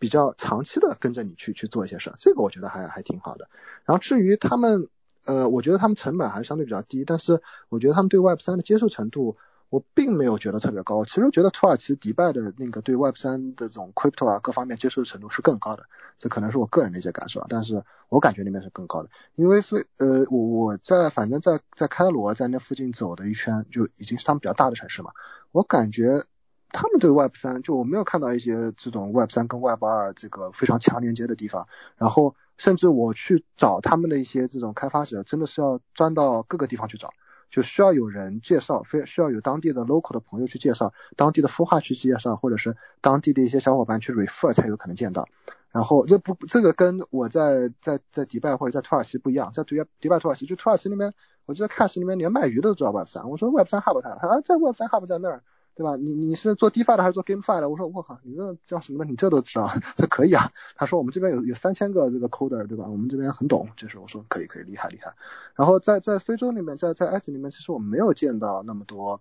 比较长期的跟着你去去做一些事儿，这个我觉得还还挺好的。然后至于他们，呃，我觉得他们成本还是相对比较低，但是我觉得他们对 Web 三的接受程度，我并没有觉得特别高。其实觉得土耳其迪拜的那个对 Web 三的这种 Crypto 啊各方面接受的程度是更高的，这可能是我个人的一些感受啊。但是我感觉那边是更高的，因为非呃我我在反正在在开罗在那附近走的一圈，就已经是他们比较大的城市嘛，我感觉。他们对 Web 三就我没有看到一些这种 Web 三跟 Web 二这个非常强连接的地方，然后甚至我去找他们的一些这种开发者，真的是要钻到各个地方去找，就需要有人介绍，非需要有当地的 local 的朋友去介绍，当地的孵化去介绍，或者是当地的一些小伙伴去 refer 才有可能见到。然后这不这个跟我在在在迪拜或者在土耳其不一样，在迪拜迪拜土耳其就土耳其那边，我记得 Cash 那边连卖鱼的都知道 Web 三，我说 Web 三 Hub 他他在 Web 三 Hub 在那儿。对吧？你你是做 DeFi 的还是做 GameFi 的？我说我靠，你这叫什么？你这都知道，这可以啊。他说我们这边有有三千个这个 Coder，对吧？我们这边很懂。就是我说可以可以，厉害厉害。然后在在非洲里面，在在埃及里面，其实我没有见到那么多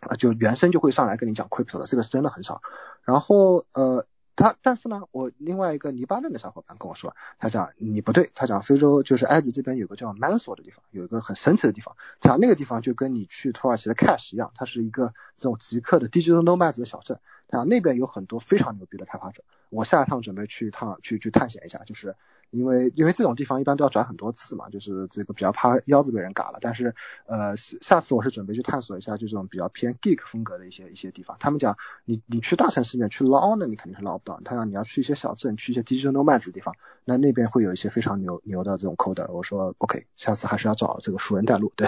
啊，就原生就会上来跟你讲 Crypto 的，这个是真的很少。然后呃。他但是呢，我另外一个黎巴嫩的小伙伴跟我说，他讲你不对，他讲非洲就是埃及这边有个叫 Mansour 的地方，有一个很神奇的地方，讲那个地方就跟你去土耳其的 Cash 一样，它是一个这种极客的 Digital Nomads 的小镇，讲那边有很多非常牛逼的开发者，我下一趟准备去一趟去去探险一下，就是。因为因为这种地方一般都要转很多次嘛，就是这个比较怕腰子被人嘎了。但是呃下次我是准备去探索一下，就这种比较偏 geek 风格的一些一些地方。他们讲你你去大城市里面去捞呢，你肯定是捞不到。他讲你要去一些小镇，去一些 digital nomads 的地方，那那边会有一些非常牛牛的这种 coder。我说 OK，下次还是要找这个熟人带路。对，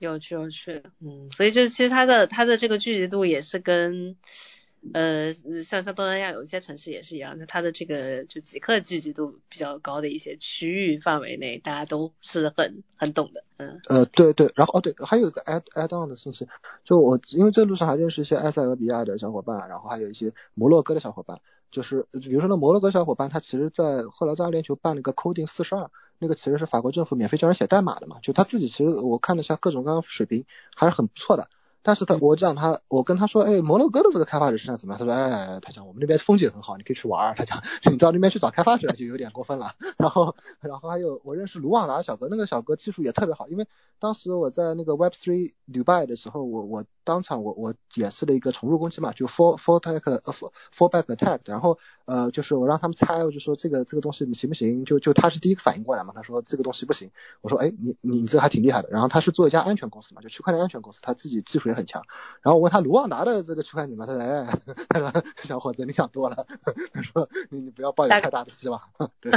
有趣有趣，嗯，所以就是其实它的它的这个聚集度也是跟。呃，像像东南亚有一些城市也是一样，就它的这个就极客聚集度比较高的一些区域范围内，大家都是很很懂的，嗯。呃，对对，然后哦对，还有一个 add add on 的信息，就我因为这路上还认识一些埃塞俄比亚的小伙伴，然后还有一些摩洛哥的小伙伴，就是比如说那摩洛哥小伙伴，他其实在后来在阿联酋办了个 coding 四十二，那个其实是法国政府免费教人写代码的嘛，就他自己其实我看了一下各种各样水平还是很不错的。但是他，我讲他，我跟他说，哎，摩洛哥的这个开发者是怎么样？他说，哎，他讲我们那边风景很好，你可以去玩。他讲你到那边去找开发者就有点过分了。然后，然后还有我认识卢旺达小哥，那个小哥技术也特别好，因为当时我在那个 Web3 Dubai 的时候，我我当场我我演示了一个重入攻击嘛，就 for for attack 呃 for for back attack，然后呃就是我让他们猜，我就说这个这个东西你行不行？就就他是第一个反应过来嘛，他说这个东西不行。我说，哎，你你这还挺厉害的。然后他是做一家安全公司嘛，就区块链安全公司，他自己技术也。很强，然后我问他卢旺达的这个区块链嘛，他说哎，他 说小伙子你想多了，他说你你不要抱有太大的希望，对。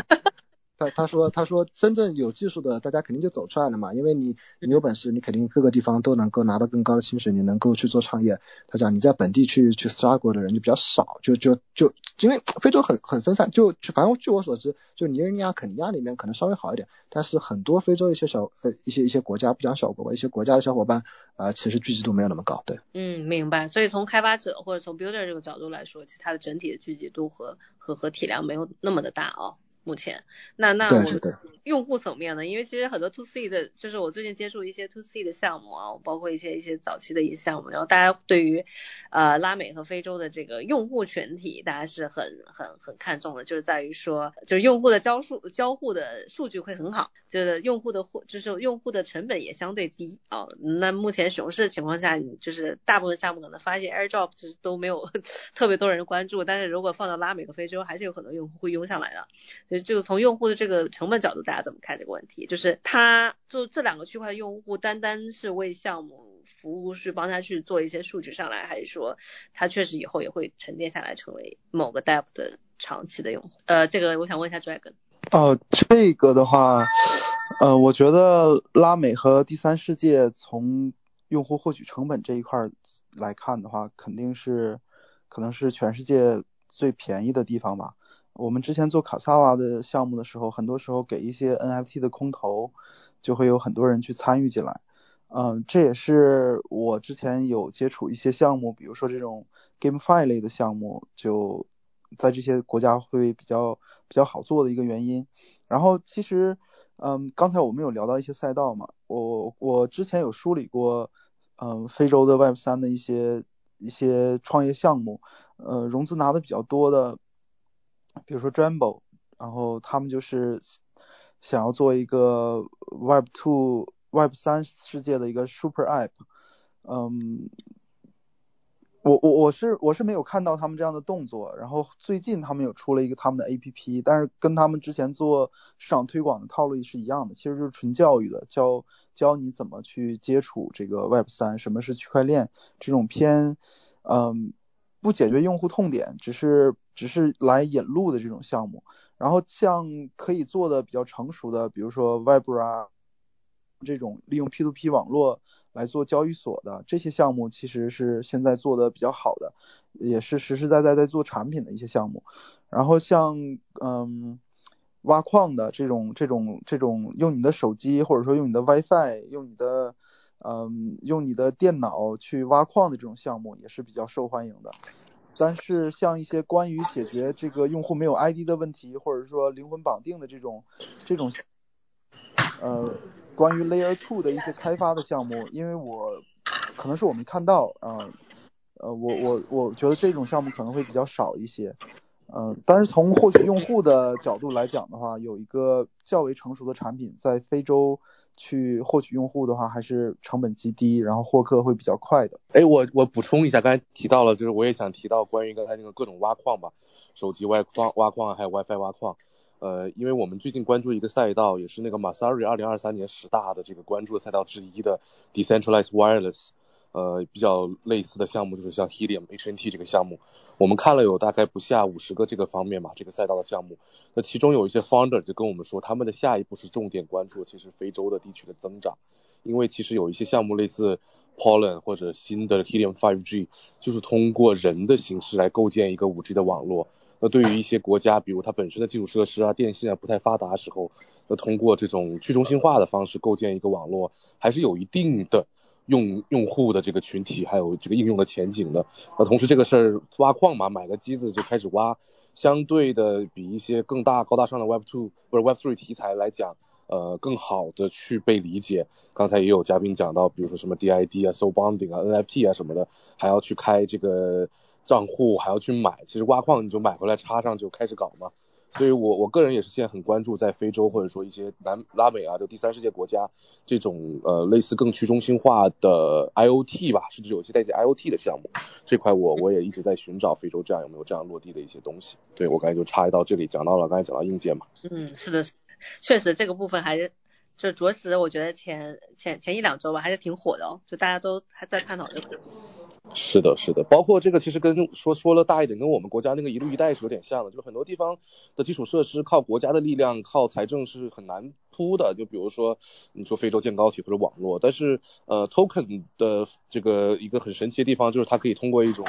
他他说他说真正有技术的大家肯定就走出来了嘛，因为你你有本事，你肯定各个地方都能够拿到更高的薪水，你能够去做创业。他讲你在本地去去 struggle 的人就比较少，就就就因为非洲很很分散，就就反正据我所知，就尼日利亚、肯尼亚里面可能稍微好一点，但是很多非洲一些小呃一些一些国家不讲小国吧，一些国家的小伙伴呃其实聚集度没有那么高，对。嗯，明白。所以从开发者或者从 builder 这个角度来说，其实它的整体的聚集度和和和体量没有那么的大哦。目前，那那我们用户层面呢？因为其实很多 to C 的，就是我最近接触一些 to C 的项目啊，包括一些一些早期的一些项目，然后大家对于呃拉美和非洲的这个用户群体，大家是很很很看重的，就是在于说，就是用户的交数交互的数据会很好，就是用户的货就是用户的成本也相对低啊。那目前熊市的情况下，就是大部分项目可能发现 AirDrop 就是都没有 特别多人关注，但是如果放到拉美和非洲，还是有很多用户会涌上来的。所以就从用户的这个成本角度，大家怎么看这个问题？就是他就这两个区块的用户，单单是为项目服务，是帮他去做一些数据上来，还是说他确实以后也会沉淀下来，成为某个 Depp 的长期的用户？呃，这个我想问一下 Dragon。哦，这个的话，呃，我觉得拉美和第三世界从用户获取成本这一块来看的话，肯定是可能是全世界最便宜的地方吧。我们之前做卡萨瓦的项目的时候，很多时候给一些 NFT 的空投，就会有很多人去参与进来。嗯，这也是我之前有接触一些项目，比如说这种 GameFi 类的项目，就在这些国家会比较比较好做的一个原因。然后其实，嗯，刚才我们有聊到一些赛道嘛，我我之前有梳理过，嗯，非洲的 Web 三的一些一些创业项目，呃，融资拿的比较多的。比如说 Jumbo，然后他们就是想要做一个 Web Two、Web 三世界的一个 Super App。嗯，我我我是我是没有看到他们这样的动作。然后最近他们有出了一个他们的 APP，但是跟他们之前做市场推广的套路是一样的，其实就是纯教育的，教教你怎么去接触这个 Web 三，什么是区块链，这种偏嗯不解决用户痛点，只是。只是来引路的这种项目，然后像可以做的比较成熟的，比如说 Web 啊这种利用 P2P 网络来做交易所的这些项目，其实是现在做的比较好的，也是实实在在在做产品的一些项目。然后像嗯挖矿的这种这种这种用你的手机或者说用你的 WiFi 用你的嗯用你的电脑去挖矿的这种项目，也是比较受欢迎的。但是像一些关于解决这个用户没有 ID 的问题，或者说灵魂绑定的这种这种呃关于 Layer Two 的一些开发的项目，因为我可能是我没看到啊，呃我我我觉得这种项目可能会比较少一些，嗯，但是从获取用户的角度来讲的话，有一个较为成熟的产品在非洲。去获取用户的话，还是成本极低，然后获客会比较快的。哎，我我补充一下，刚才提到了，就是我也想提到关于刚才那个各种挖矿吧，手机挖矿、挖矿还有 WiFi 挖矿。呃，因为我们最近关注一个赛道，也是那个 Masari 二零二三年十大的这个关注的赛道之一的 Decentralized Wireless。呃，比较类似的项目就是像 Helium HNT 这个项目，我们看了有大概不下五十个这个方面嘛，这个赛道的项目。那其中有一些 founder 就跟我们说，他们的下一步是重点关注其实非洲的地区的增长，因为其实有一些项目类似 Pollen 或者新的 Helium 5G，就是通过人的形式来构建一个 5G 的网络。那对于一些国家，比如它本身的基础设施啊、电信啊不太发达的时候，那通过这种去中心化的方式构建一个网络，还是有一定的。用用户的这个群体，还有这个应用的前景的。那同时这个事儿挖矿嘛，买个机子就开始挖，相对的比一些更大高大上的 Web Two 不是 Web Three 题材来讲，呃，更好的去被理解。刚才也有嘉宾讲到，比如说什么 DID 啊、Soul Bonding 啊、NFT 啊什么的，还要去开这个账户，还要去买。其实挖矿你就买回来插上就开始搞嘛。所以，我我个人也是现在很关注在非洲或者说一些南拉美啊，就第三世界国家这种呃类似更去中心化的 IOT 吧，甚至有些带一些 IOT 的项目，这块我我也一直在寻找非洲这样有没有这样落地的一些东西。对我刚才就插一到这里，讲到了刚才讲到硬件嘛。嗯，是的，确实这个部分还是就着实，我觉得前前前一两周吧还是挺火的哦，就大家都还在探讨这个。是的，是的，包括这个其实跟说说了大一点，跟我们国家那个一路一带是有点像的，就是很多地方的基础设施靠国家的力量、靠财政是很难铺的。就比如说你说非洲建高铁或者网络，但是呃 token 的这个一个很神奇的地方就是它可以通过一种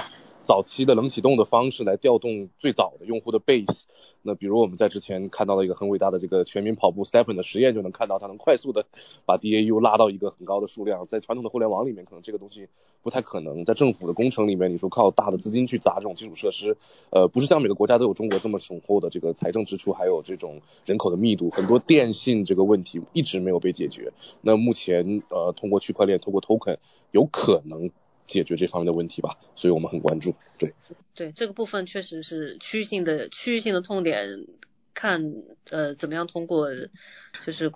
早期的冷启动的方式来调动最早的用户的 base。那比如我们在之前看到了一个很伟大的这个全民跑步 Stepn 的实验，就能看到它能快速的把 DAU 拉到一个很高的数量。在传统的互联网里面，可能这个东西不太可能。在政府的工程里面，你说靠大的资金去砸这种基础设施，呃，不是像每个国家都有中国这么雄厚的这个财政支出，还有这种人口的密度，很多电信这个问题一直没有被解决。那目前呃，通过区块链，通过 Token，有可能。解决这方面的问题吧，所以我们很关注。对，对这个部分确实是区域性的区域性的痛点，看呃怎么样通过就是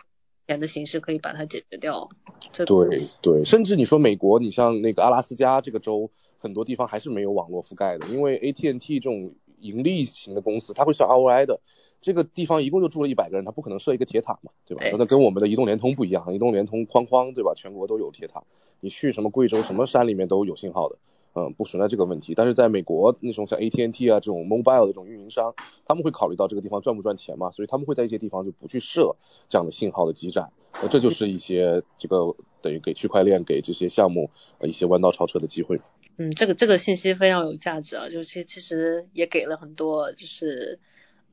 钱的形式可以把它解决掉。这对对，甚至你说美国，你像那个阿拉斯加这个州，很多地方还是没有网络覆盖的，因为 AT&T 这种盈利型的公司，它会算 ROI 的。这个地方一共就住了一百个人，他不可能设一个铁塔嘛，对吧？那跟我们的移动联通不一样，移动联通框框，对吧？全国都有铁塔，你去什么贵州什么山里面都有信号的，嗯，不存在这个问题。但是在美国那种像 AT&T 啊这种 mobile 的这种运营商，他们会考虑到这个地方赚不赚钱嘛，所以他们会在一些地方就不去设这样的信号的基站，那这就是一些这个等于给区块链给这些项目一些弯道超车的机会。嗯，这个这个信息非常有价值啊，就其其实也给了很多就是。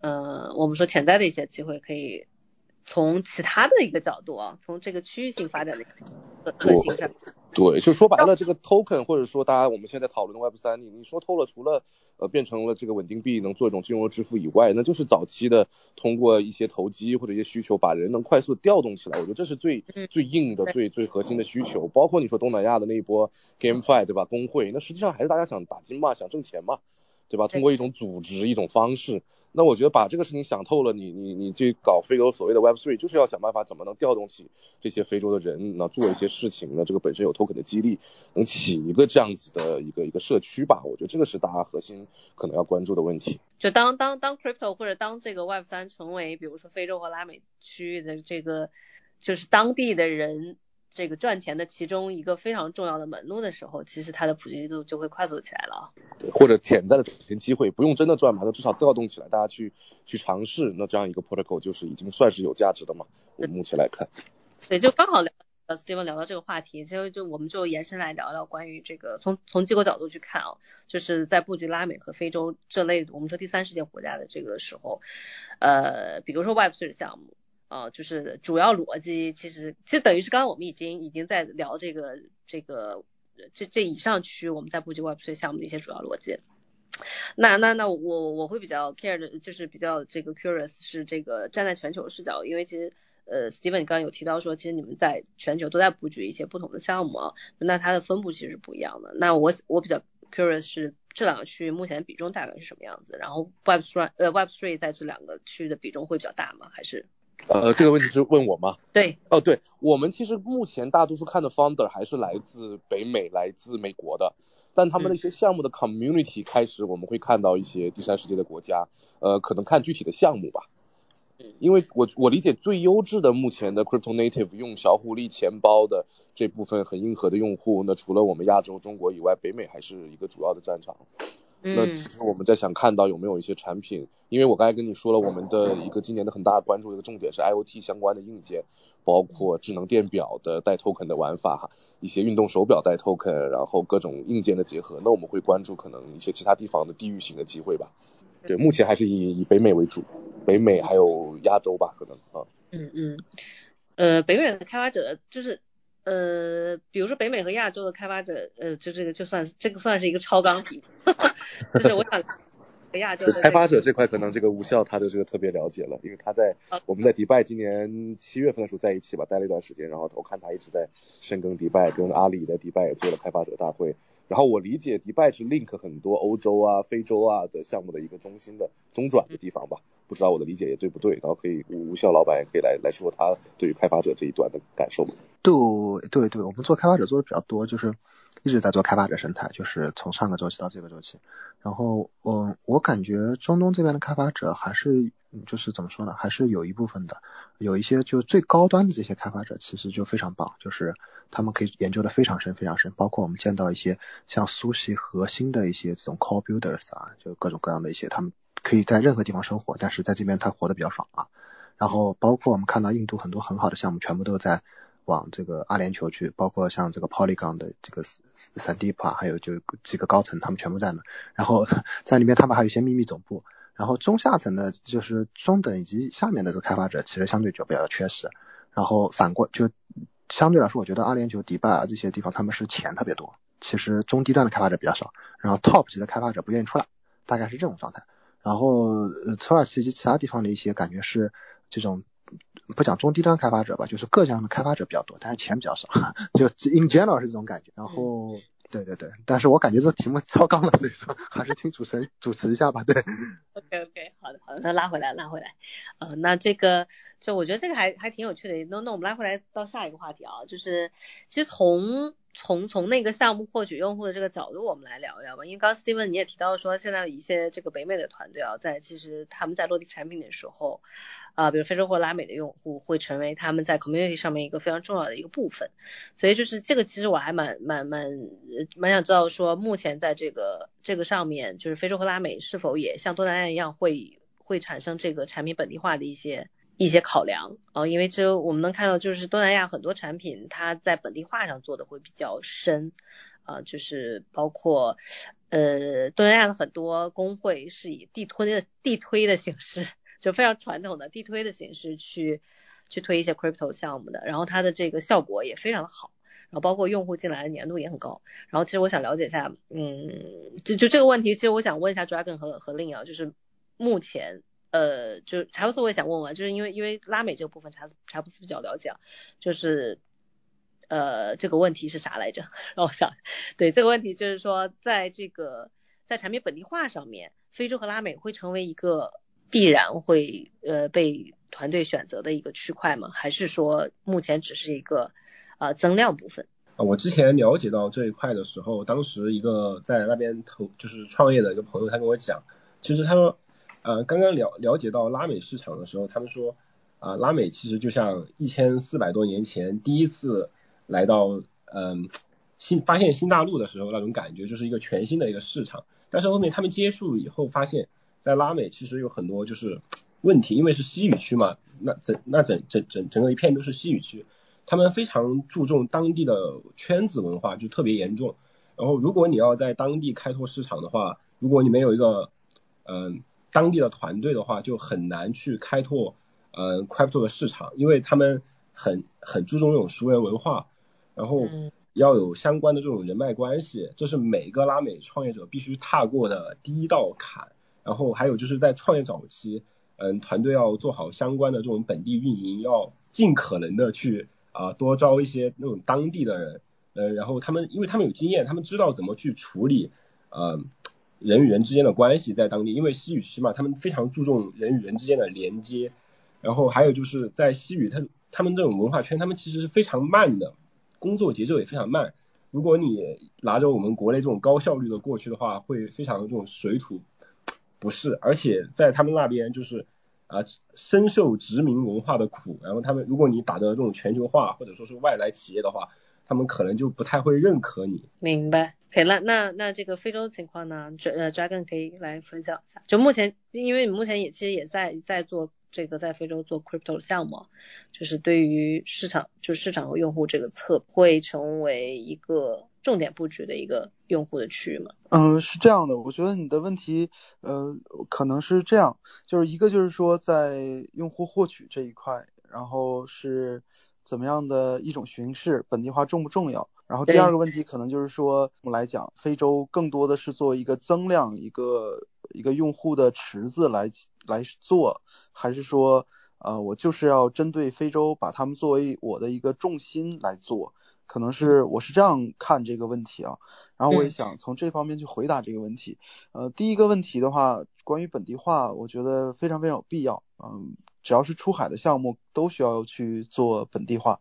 呃，我们说潜在的一些机会，可以从其他的一个角度啊，从这个区域性发展的特性上。对，就说白了，这个 token 或者说大家我们现在讨论的 Web 三，你你说透了，除了呃变成了这个稳定币，能做一种金融支付以外，那就是早期的通过一些投机或者一些需求，把人能快速调动起来。我觉得这是最最硬的、最最核心的需求。包括你说东南亚的那一波 GameFi 对吧？工会，那实际上还是大家想打金嘛，想挣钱嘛，对吧？通过一种组织、一种方式。那我觉得把这个事情想透了，你你你去搞非洲所谓的 Web Three，就是要想办法怎么能调动起这些非洲的人，那做一些事情，那这个本身有 token 的激励，能起一个这样子的一个一个社区吧。我觉得这个是大家核心可能要关注的问题。就当当当 crypto 或者当这个 Web 三成为，比如说非洲和拉美区域的这个，就是当地的人。这个赚钱的其中一个非常重要的门路的时候，其实它的普及度就会快速起来了。对，或者潜在的赚钱机会，不用真的赚嘛，那至少调动起来，大家去去尝试，那这样一个 protocol 就是已经算是有价值的嘛。我目前来看。对，就刚好聊呃，Steven 聊到这个话题，其实就我们就延伸来聊聊关于这个从从机构角度去看啊，就是在布局拉美和非洲这类我们说第三世界国家的这个时候，呃，比如说 Web3 的项目。啊，就是主要逻辑，其实其实等于是刚刚我们已经已经在聊这个这个这这以上区我们在布局 Web3 项目的一些主要逻辑。那那那我我会比较 care 的，就是比较这个 curious 是这个站在全球视角，因为其实呃 Steven 刚刚有提到说，其实你们在全球都在布局一些不同的项目啊，那它的分布其实是不一样的。那我我比较 curious 是这两个区域目前比重大概是什么样子？然后 Web3 呃 Web3 在这两个区域的比重会比较大吗？还是？呃，这个问题是问我吗？对，哦，对，我们其实目前大多数看的 founder 还是来自北美、来自美国的，但他们的一些项目的 community 开始我们会看到一些第三世界的国家，呃，可能看具体的项目吧。因为我我理解最优质的目前的 crypto native 用小狐狸钱包的这部分很硬核的用户，那除了我们亚洲中国以外，北美还是一个主要的战场。那其实我们在想看到有没有一些产品，因为我刚才跟你说了，我们的一个今年的很大的关注一个重点是 IOT 相关的硬件，包括智能电表的带 token 的玩法哈，一些运动手表带 token，然后各种硬件的结合，那我们会关注可能一些其他地方的地域型的机会吧。对，目前还是以以北美为主，北美还有亚洲吧，可能啊。嗯嗯，呃，北美的开发者就是。呃，比如说北美和亚洲的开发者，呃，就这个就算这个算是一个超纲题，就是我想亚洲开发者这块可能这个无效他的这个特别了解了，因为他在我们在迪拜今年七月份的时候在一起吧，待了一段时间，然后我看他一直在深耕迪拜，跟阿里在迪拜也做了开发者大会。然后我理解迪拜是 link 很多欧洲啊、非洲啊的项目的一个中心的中转的地方吧，不知道我的理解也对不对？然后可以吴笑老板也可以来来说他对于开发者这一段的感受吗。对对对，我们做开发者做的比较多，就是一直在做开发者生态，就是从上个周期到这个周期。然后我我感觉中东这边的开发者还是就是怎么说呢，还是有一部分的，有一些就最高端的这些开发者其实就非常棒，就是他们可以研究的非常深非常深，包括我们见到一些像苏系核心的一些这种 core builders 啊，就各种各样的一些，他们可以在任何地方生活，但是在这边他活得比较爽啊。然后包括我们看到印度很多很好的项目，全部都在。往这个阿联酋去，包括像这个 Polygon 的这个 Sandeep 啊，还有就几个高层，他们全部在那。然后 在里面，他们还有一些秘密总部。然后中下层的，就是中等以及下面的这个开发者，其实相对就比较缺失。然后反过就相对来说，我觉得阿联酋、迪拜啊这些地方，他们是钱特别多，其实中低端的开发者比较少。然后 Top 级的开发者不愿意出来，大概是这种状态。然后呃土耳其及其他地方的一些感觉是这种。不讲中低端开发者吧，就是各项的开发者比较多，但是钱比较少，就 in general 是这种感觉。然后，对对对，但是我感觉这题目超纲了，所以说还是听主持人 主持一下吧。对，OK OK，好的好的，那拉回来拉回来，呃，那这个就我觉得这个还还挺有趣的。那那我们拉回来到下一个话题啊，就是其实从从从那个项目获取用户的这个角度，我们来聊一聊吧。因为刚 Steven 你也提到说，现在有一些这个北美的团队啊，在其实他们在落地产品的时候，啊，比如非洲或拉美的用户会成为他们在 community 上面一个非常重要的一个部分。所以就是这个，其实我还蛮蛮蛮蛮想知道说，目前在这个这个上面，就是非洲和拉美是否也像东南亚一样，会会产生这个产品本地化的一些。一些考量。啊，因为这我们能看到，就是东南亚很多产品它在本地化上做的会比较深。啊，就是包括呃东南亚的很多工会是以地推的地推的形式，就非常传统的地推的形式去去推一些 crypto 项目的，然后它的这个效果也非常的好，然后包括用户进来的粘度也很高，然后其实我想了解一下，嗯，就就这个问题，其实我想问一下 Dragon 和和 Lin 啊，就是目前。呃，就查布斯我也想问问，就是因为因为拉美这个部分查查布斯比较了解，就是呃这个问题是啥来着？让我想，对这个问题就是说，在这个在产品本地化上面，非洲和拉美会成为一个必然会呃被团队选择的一个区块吗？还是说目前只是一个呃增量部分？啊，我之前了解到这一块的时候，当时一个在那边投就是创业的一个朋友，他跟我讲，其实他说。呃，刚刚了了解到拉美市场的时候，他们说啊，拉美其实就像一千四百多年前第一次来到嗯新发现新大陆的时候那种感觉，就是一个全新的一个市场。但是后面他们接触以后发现，在拉美其实有很多就是问题，因为是西语区嘛，那整那整整整整个一片都是西语区，他们非常注重当地的圈子文化，就特别严重。然后如果你要在当地开拓市场的话，如果你没有一个嗯。当地的团队的话就很难去开拓呃 crypto 的市场，因为他们很很注重这种熟人文化，然后要有相关的这种人脉关系，这是每个拉美创业者必须踏过的第一道坎。然后还有就是在创业早期，嗯，团队要做好相关的这种本地运营，要尽可能的去啊多招一些那种当地的人，嗯，然后他们因为他们有经验，他们知道怎么去处理，嗯。人与人之间的关系在当地，因为西语区嘛，他们非常注重人与人之间的连接。然后还有就是在西语，他他们这种文化圈，他们其实是非常慢的，工作节奏也非常慢。如果你拿着我们国内这种高效率的过去的话，会非常的这种水土不适。而且在他们那边就是啊，深受殖民文化的苦。然后他们，如果你打着这种全球化或者说是外来企业的话，他们可能就不太会认可你。明白。可以了，那那这个非洲情况呢？呃，Dragon 可以来分享一下。就目前，因为你目前也其实也在在做这个在非洲做 crypto 项目，就是对于市场，就市场和用户这个侧会成为一个重点布局的一个用户的区域吗？嗯，是这样的。我觉得你的问题，呃，可能是这样，就是一个就是说在用户获取这一块，然后是怎么样的一种形式，本地化重不重要？然后第二个问题可能就是说，我们来讲，非洲更多的是做一个增量，一个一个用户的池子来来做，还是说，呃，我就是要针对非洲，把他们作为我的一个重心来做，可能是我是这样看这个问题啊。然后我也想从这方面去回答这个问题。呃，第一个问题的话，关于本地化，我觉得非常非常有必要。嗯，只要是出海的项目，都需要去做本地化。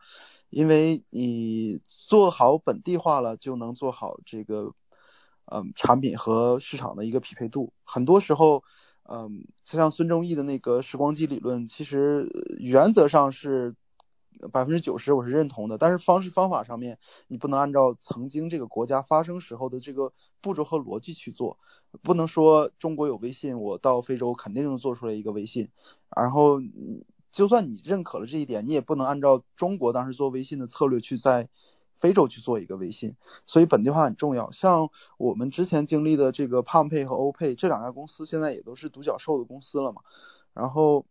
因为你做好本地化了，就能做好这个嗯产品和市场的一个匹配度。很多时候，嗯，就像孙正义的那个时光机理论，其实原则上是。百分之九十我是认同的，但是方式方法上面你不能按照曾经这个国家发生时候的这个步骤和逻辑去做，不能说中国有微信，我到非洲肯定能做出来一个微信，然后就算你认可了这一点，你也不能按照中国当时做微信的策略去在非洲去做一个微信，所以本地化很重要。像我们之前经历的这个胖配和欧配这两家公司，现在也都是独角兽的公司了嘛，然后。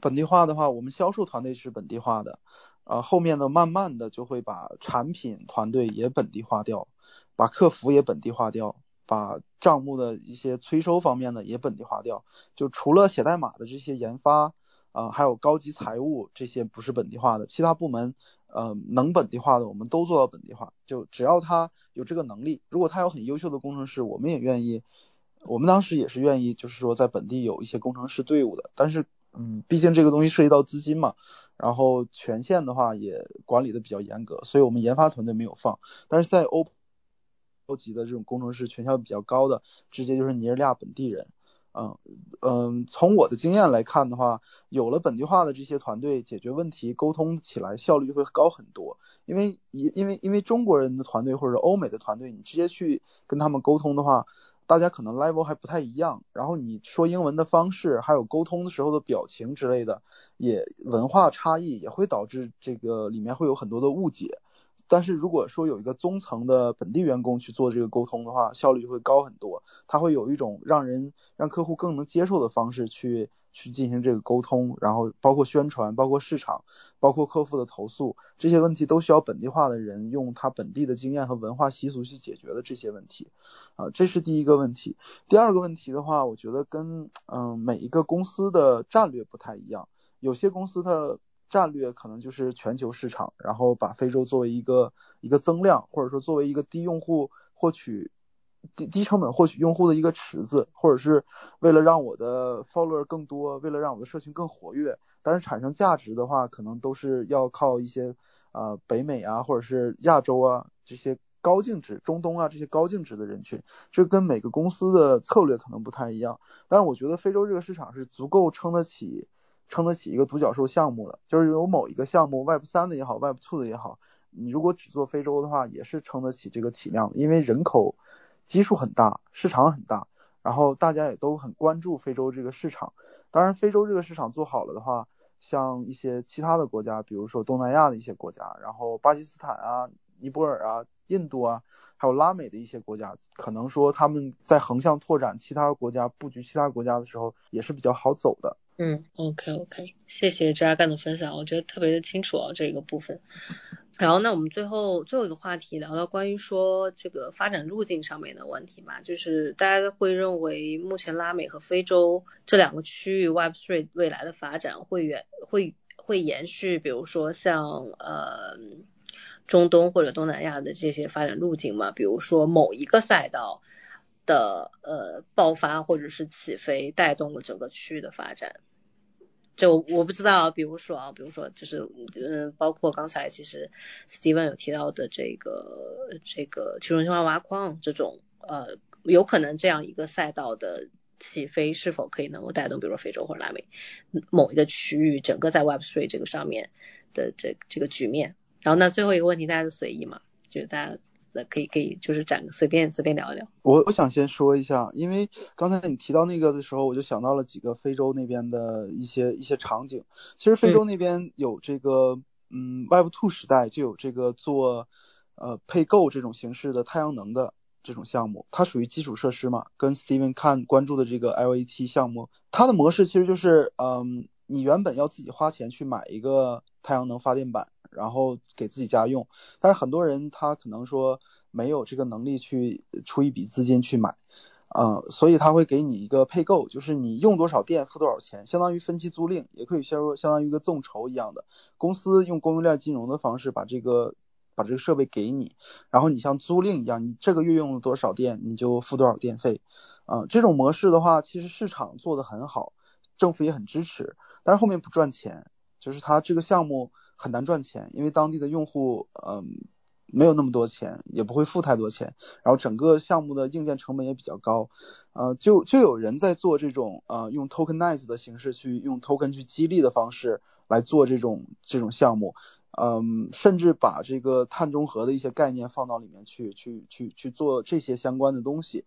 本地化的话，我们销售团队是本地化的，啊，后面呢，慢慢的就会把产品团队也本地化掉，把客服也本地化掉，把账目的一些催收方面呢也本地化掉。就除了写代码的这些研发，啊，还有高级财务这些不是本地化的，其他部门，呃，能本地化的我们都做到本地化。就只要他有这个能力，如果他有很优秀的工程师，我们也愿意，我们当时也是愿意，就是说在本地有一些工程师队伍的，但是。嗯，毕竟这个东西涉及到资金嘛，然后权限的话也管理的比较严格，所以我们研发团队没有放。但是在欧欧级的这种工程师权效比较高的，直接就是尼日利亚本地人。嗯嗯，从我的经验来看的话，有了本地化的这些团队，解决问题沟通起来效率就会高很多。因为因因为因为中国人的团队或者欧美的团队，你直接去跟他们沟通的话。大家可能 level 还不太一样，然后你说英文的方式，还有沟通的时候的表情之类的，也文化差异也会导致这个里面会有很多的误解。但是如果说有一个中层的本地员工去做这个沟通的话，效率就会高很多。他会有一种让人让客户更能接受的方式去。去进行这个沟通，然后包括宣传，包括市场，包括客户的投诉，这些问题都需要本地化的人用他本地的经验和文化习俗去解决的这些问题，啊，这是第一个问题。第二个问题的话，我觉得跟嗯每一个公司的战略不太一样，有些公司的战略可能就是全球市场，然后把非洲作为一个一个增量，或者说作为一个低用户获取。低低成本获取用户的一个池子，或者是为了让我的 follower 更多，为了让我的社群更活跃，但是产生价值的话，可能都是要靠一些呃北美啊，或者是亚洲啊这些高净值、中东啊这些高净值的人群，这跟每个公司的策略可能不太一样。但是我觉得非洲这个市场是足够撑得起撑得起一个独角兽项目的，就是有某一个项目 Web 三的也好，Web two 的也好，你如果只做非洲的话，也是撑得起这个体量的，因为人口。基数很大，市场很大，然后大家也都很关注非洲这个市场。当然，非洲这个市场做好了的话，像一些其他的国家，比如说东南亚的一些国家，然后巴基斯坦啊、尼泊尔啊、印度啊，还有拉美的一些国家，可能说他们在横向拓展其他国家、布局其他国家的时候，也是比较好走的。嗯，OK OK，谢谢 Dragon 的分享，我觉得特别的清楚啊这个部分。然后，那我们最后最后一个话题聊聊关于说这个发展路径上面的问题嘛，就是大家会认为目前拉美和非洲这两个区域 Web3 未来的发展会延会会延续，比如说像呃中东或者东南亚的这些发展路径嘛，比如说某一个赛道的呃爆发或者是起飞，带动了整个区域的发展。就我不知道，比如说啊，比如说就是嗯，包括刚才其实 Steven 有提到的这个这个去中心化挖矿这种呃，有可能这样一个赛道的起飞是否可以能够带动，比如说非洲或者拉美某一个区域整个在 Web3 这个上面的这这个局面。然后那最后一个问题大家就随意嘛，就是大家。那可以可以，就是展随便随便聊一聊。我我想先说一下，因为刚才你提到那个的时候，我就想到了几个非洲那边的一些一些场景。其实非洲那边有这个，嗯，Web Two 时代就有这个做呃配购这种形式的太阳能的这种项目，它属于基础设施嘛，跟 Steven 看关注的这个 LAT 项目，它的模式其实就是，嗯，你原本要自己花钱去买一个太阳能发电板。然后给自己家用，但是很多人他可能说没有这个能力去出一笔资金去买，呃，所以他会给你一个配购，就是你用多少电付多少钱，相当于分期租赁，也可以相说相当于一个众筹一样的，公司用供应链金融的方式把这个把这个设备给你，然后你像租赁一样，你这个月用了多少电你就付多少电费，啊，这种模式的话其实市场做的很好，政府也很支持，但是后面不赚钱，就是它这个项目。很难赚钱，因为当地的用户嗯没有那么多钱，也不会付太多钱，然后整个项目的硬件成本也比较高，呃，就就有人在做这种呃用 tokenize 的形式去用 token 去激励的方式来做这种这种项目。嗯，甚至把这个碳中和的一些概念放到里面去，去去去做这些相关的东西。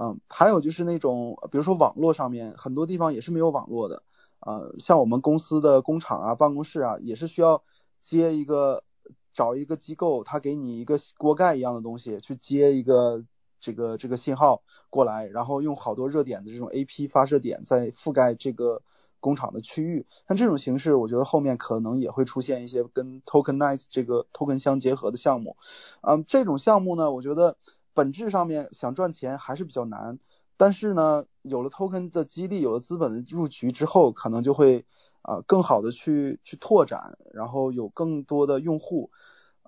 嗯，还有就是那种，比如说网络上面很多地方也是没有网络的。呃，像我们公司的工厂啊、办公室啊，也是需要接一个找一个机构，他给你一个锅盖一样的东西去接一个这个这个信号过来，然后用好多热点的这种 AP 发射点在覆盖这个。工厂的区域，像这种形式，我觉得后面可能也会出现一些跟 tokenize 这个 token 相结合的项目。嗯，这种项目呢，我觉得本质上面想赚钱还是比较难。但是呢，有了 token 的激励，有了资本的入局之后，可能就会啊更好的去去拓展，然后有更多的用户。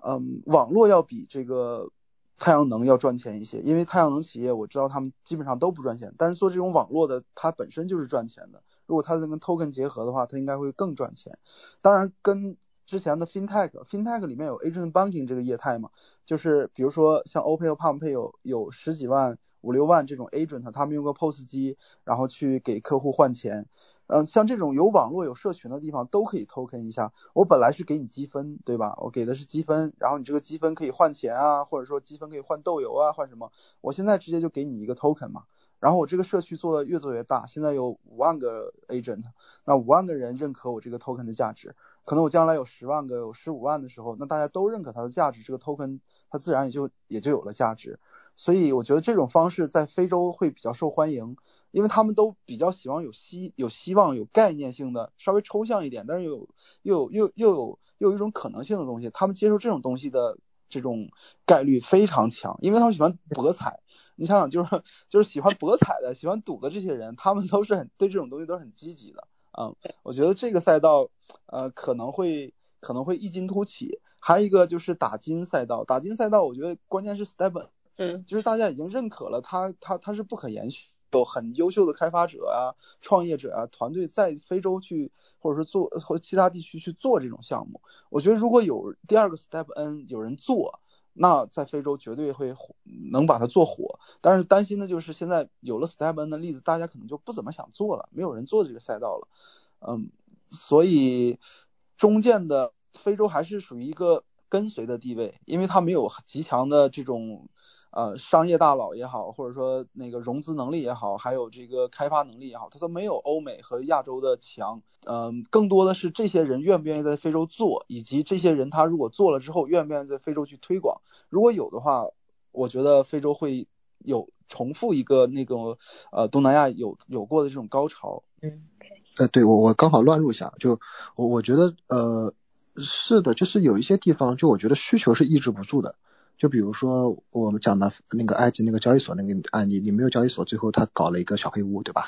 嗯，网络要比这个太阳能要赚钱一些，因为太阳能企业我知道他们基本上都不赚钱，但是做这种网络的，它本身就是赚钱的。如果它能跟 token 结合的话，它应该会更赚钱。当然，跟之前的 fintech，fintech 里面有 agent banking 这个业态嘛，就是比如说像 OPay 和 PalmPay 有有十几万、五六万这种 agent，他们用个 POS 机，然后去给客户换钱。嗯，像这种有网络、有社群的地方都可以 token 一下。我本来是给你积分，对吧？我给的是积分，然后你这个积分可以换钱啊，或者说积分可以换豆油啊，换什么？我现在直接就给你一个 token 嘛。然后我这个社区做的越做越大，现在有五万个 agent，那五万个人认可我这个 token 的价值，可能我将来有十万个、有十五万的时候，那大家都认可它的价值，这个 token 它自然也就也就有了价值。所以我觉得这种方式在非洲会比较受欢迎，因为他们都比较喜欢有希有希望有概念性的，稍微抽象一点，但是有又有又又有又有一种可能性的东西，他们接受这种东西的这种概率非常强，因为他们喜欢博彩。你想想，就是就是喜欢博彩的、喜欢赌的这些人，他们都是很对这种东西都是很积极的。嗯，我觉得这个赛道呃可能会可能会异军突起。还有一个就是打金赛道，打金赛道我觉得关键是 step n，嗯，就是大家已经认可了他他他是不可延续，有很优秀的开发者啊、创业者啊团队在非洲去或者说做或其他地区去做这种项目。我觉得如果有第二个 step N 有人做。那在非洲绝对会能把它做火，但是担心的就是现在有了 Step N 的例子，大家可能就不怎么想做了，没有人做这个赛道了，嗯，所以中建的非洲还是属于一个跟随的地位，因为它没有极强的这种。呃，商业大佬也好，或者说那个融资能力也好，还有这个开发能力也好，它都没有欧美和亚洲的强。嗯，更多的是这些人愿不愿意在非洲做，以及这些人他如果做了之后，愿不愿意在非洲去推广。如果有的话，我觉得非洲会有重复一个那个呃东南亚有有过的这种高潮。嗯，呃，对我我刚好乱入一下，就我我觉得呃是的，就是有一些地方，就我觉得需求是抑制不住的。就比如说我们讲的那个埃及那个交易所那个案例，你没有交易所，最后他搞了一个小黑屋，对吧？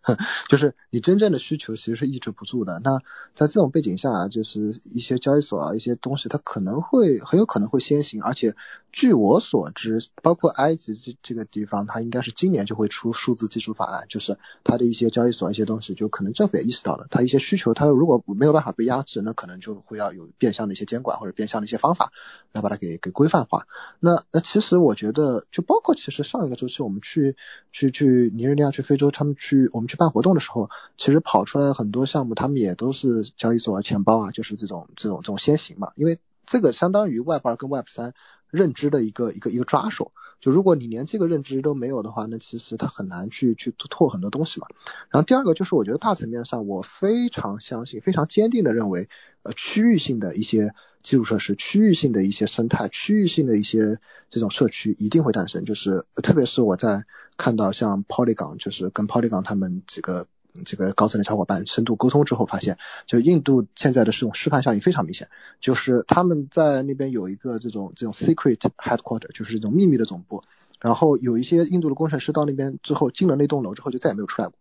就是你真正的需求其实是抑制不住的。那在这种背景下，就是一些交易所啊，一些东西它可能会很有可能会先行，而且据我所知，包括埃及这这个地方，它应该是今年就会出数字技术法案，就是它的一些交易所一些东西，就可能政府也意识到了，它一些需求，它如果没有办法被压制，那可能就会要有变相的一些监管或者变相的一些方法来把它给给规范化。那那其实我觉得，就包括其实上一个周期我们去去去尼日利亚、去非洲，他们去我们去办活动的时候，其实跑出来很多项目，他们也都是交易所啊、钱包啊，就是这种这种这种先行嘛，因为这个相当于 Web 二跟 Web 三认知的一个一个一个抓手。就如果你连这个认知都没有的话，那其实它很难去去拓很多东西嘛。然后第二个就是我觉得大层面上，我非常相信、非常坚定的认为，呃，区域性的一些基础设施、区域性的一些生态、区域性的一些这种社区一定会诞生。就是特别是我在看到像 Polygon，就是跟 Polygon 他们几个。这个高层的小伙伴深度沟通之后发现，就印度现在的这种示范效应非常明显，就是他们在那边有一个这种这种 secret headquarter，就是这种秘密的总部，然后有一些印度的工程师到那边之后进了那栋楼之后就再也没有出来过。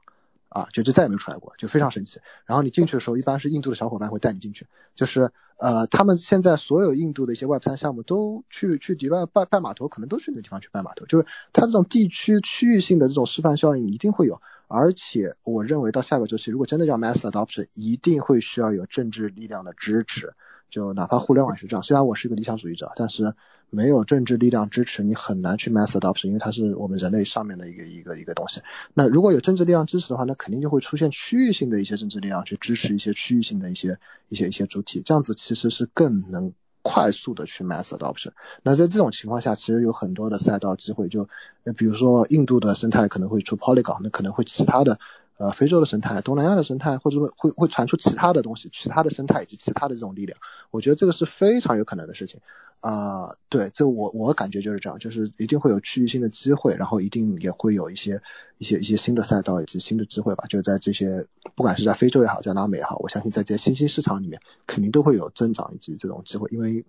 啊，就就再也没有出来过，就非常神奇。然后你进去的时候，一般是印度的小伙伴会带你进去，就是呃，他们现在所有印度的一些 Web 三项目都去去迪拜拜拜码头，可能都去那个地方去拜码头，就是它这种地区区域性的这种示范效应一定会有。而且我认为到下个周期，如果真的叫 mass adoption，一定会需要有政治力量的支持。就哪怕互联网是这样，虽然我是一个理想主义者，但是没有政治力量支持，你很难去 mass adoption，因为它是我们人类上面的一个一个一个东西。那如果有政治力量支持的话，那肯定就会出现区域性的一些政治力量去支持一些区域性的一些一些一些主体，这样子其实是更能快速的去 mass adoption。那在这种情况下，其实有很多的赛道机会，就比如说印度的生态可能会出 Polygon，那可能会其他的。呃，非洲的生态、东南亚的生态，或者说会会传出其他的东西、其他的生态以及其他的这种力量，我觉得这个是非常有可能的事情啊。对，这我我感觉就是这样，就是一定会有区域性的机会，然后一定也会有一些一些一些新的赛道以及新的机会吧。就在这些，不管是在非洲也好，在拉美也好，我相信在这些新兴市场里面，肯定都会有增长以及这种机会，因为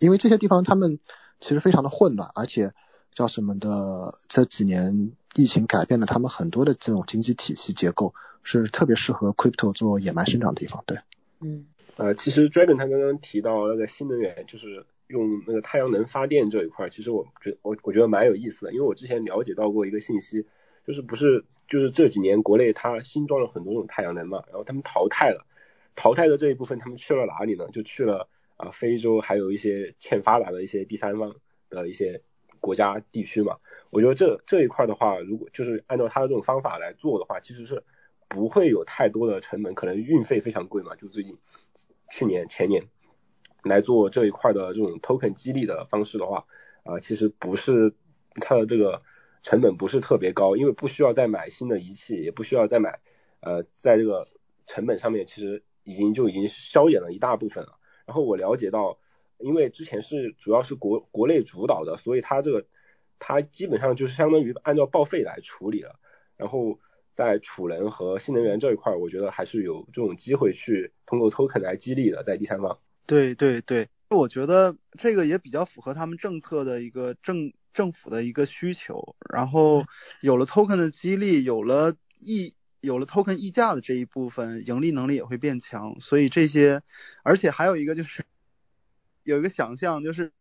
因为这些地方他们其实非常的混乱，而且叫什么的这几年。疫情改变了他们很多的这种经济体系结构，是特别适合 crypto 做野蛮生长的地方。对，嗯，呃，其实 Dragon 他刚刚提到那个新能源，就是用那个太阳能发电这一块，其实我觉我我觉得蛮有意思的，因为我之前了解到过一个信息，就是不是就是这几年国内它新装了很多种太阳能嘛，然后他们淘汰了，淘汰的这一部分他们去了哪里呢？就去了啊非洲，还有一些欠发达的一些第三方的一些。国家地区嘛，我觉得这这一块的话，如果就是按照他的这种方法来做的话，其实是不会有太多的成本，可能运费非常贵嘛。就最近去年前年来做这一块的这种 token 激励的方式的话，啊，其实不是它的这个成本不是特别高，因为不需要再买新的仪器，也不需要再买，呃，在这个成本上面其实已经就已经消减了一大部分了。然后我了解到。因为之前是主要是国国内主导的，所以它这个它基本上就是相当于按照报废来处理了。然后在储能和新能源这一块，我觉得还是有这种机会去通过 token 来激励的，在第三方。对对对，我觉得这个也比较符合他们政策的一个政政府的一个需求。然后有了 token 的激励，有了溢有了 token 溢价的这一部分，盈利能力也会变强。所以这些，而且还有一个就是。有一个想象，就是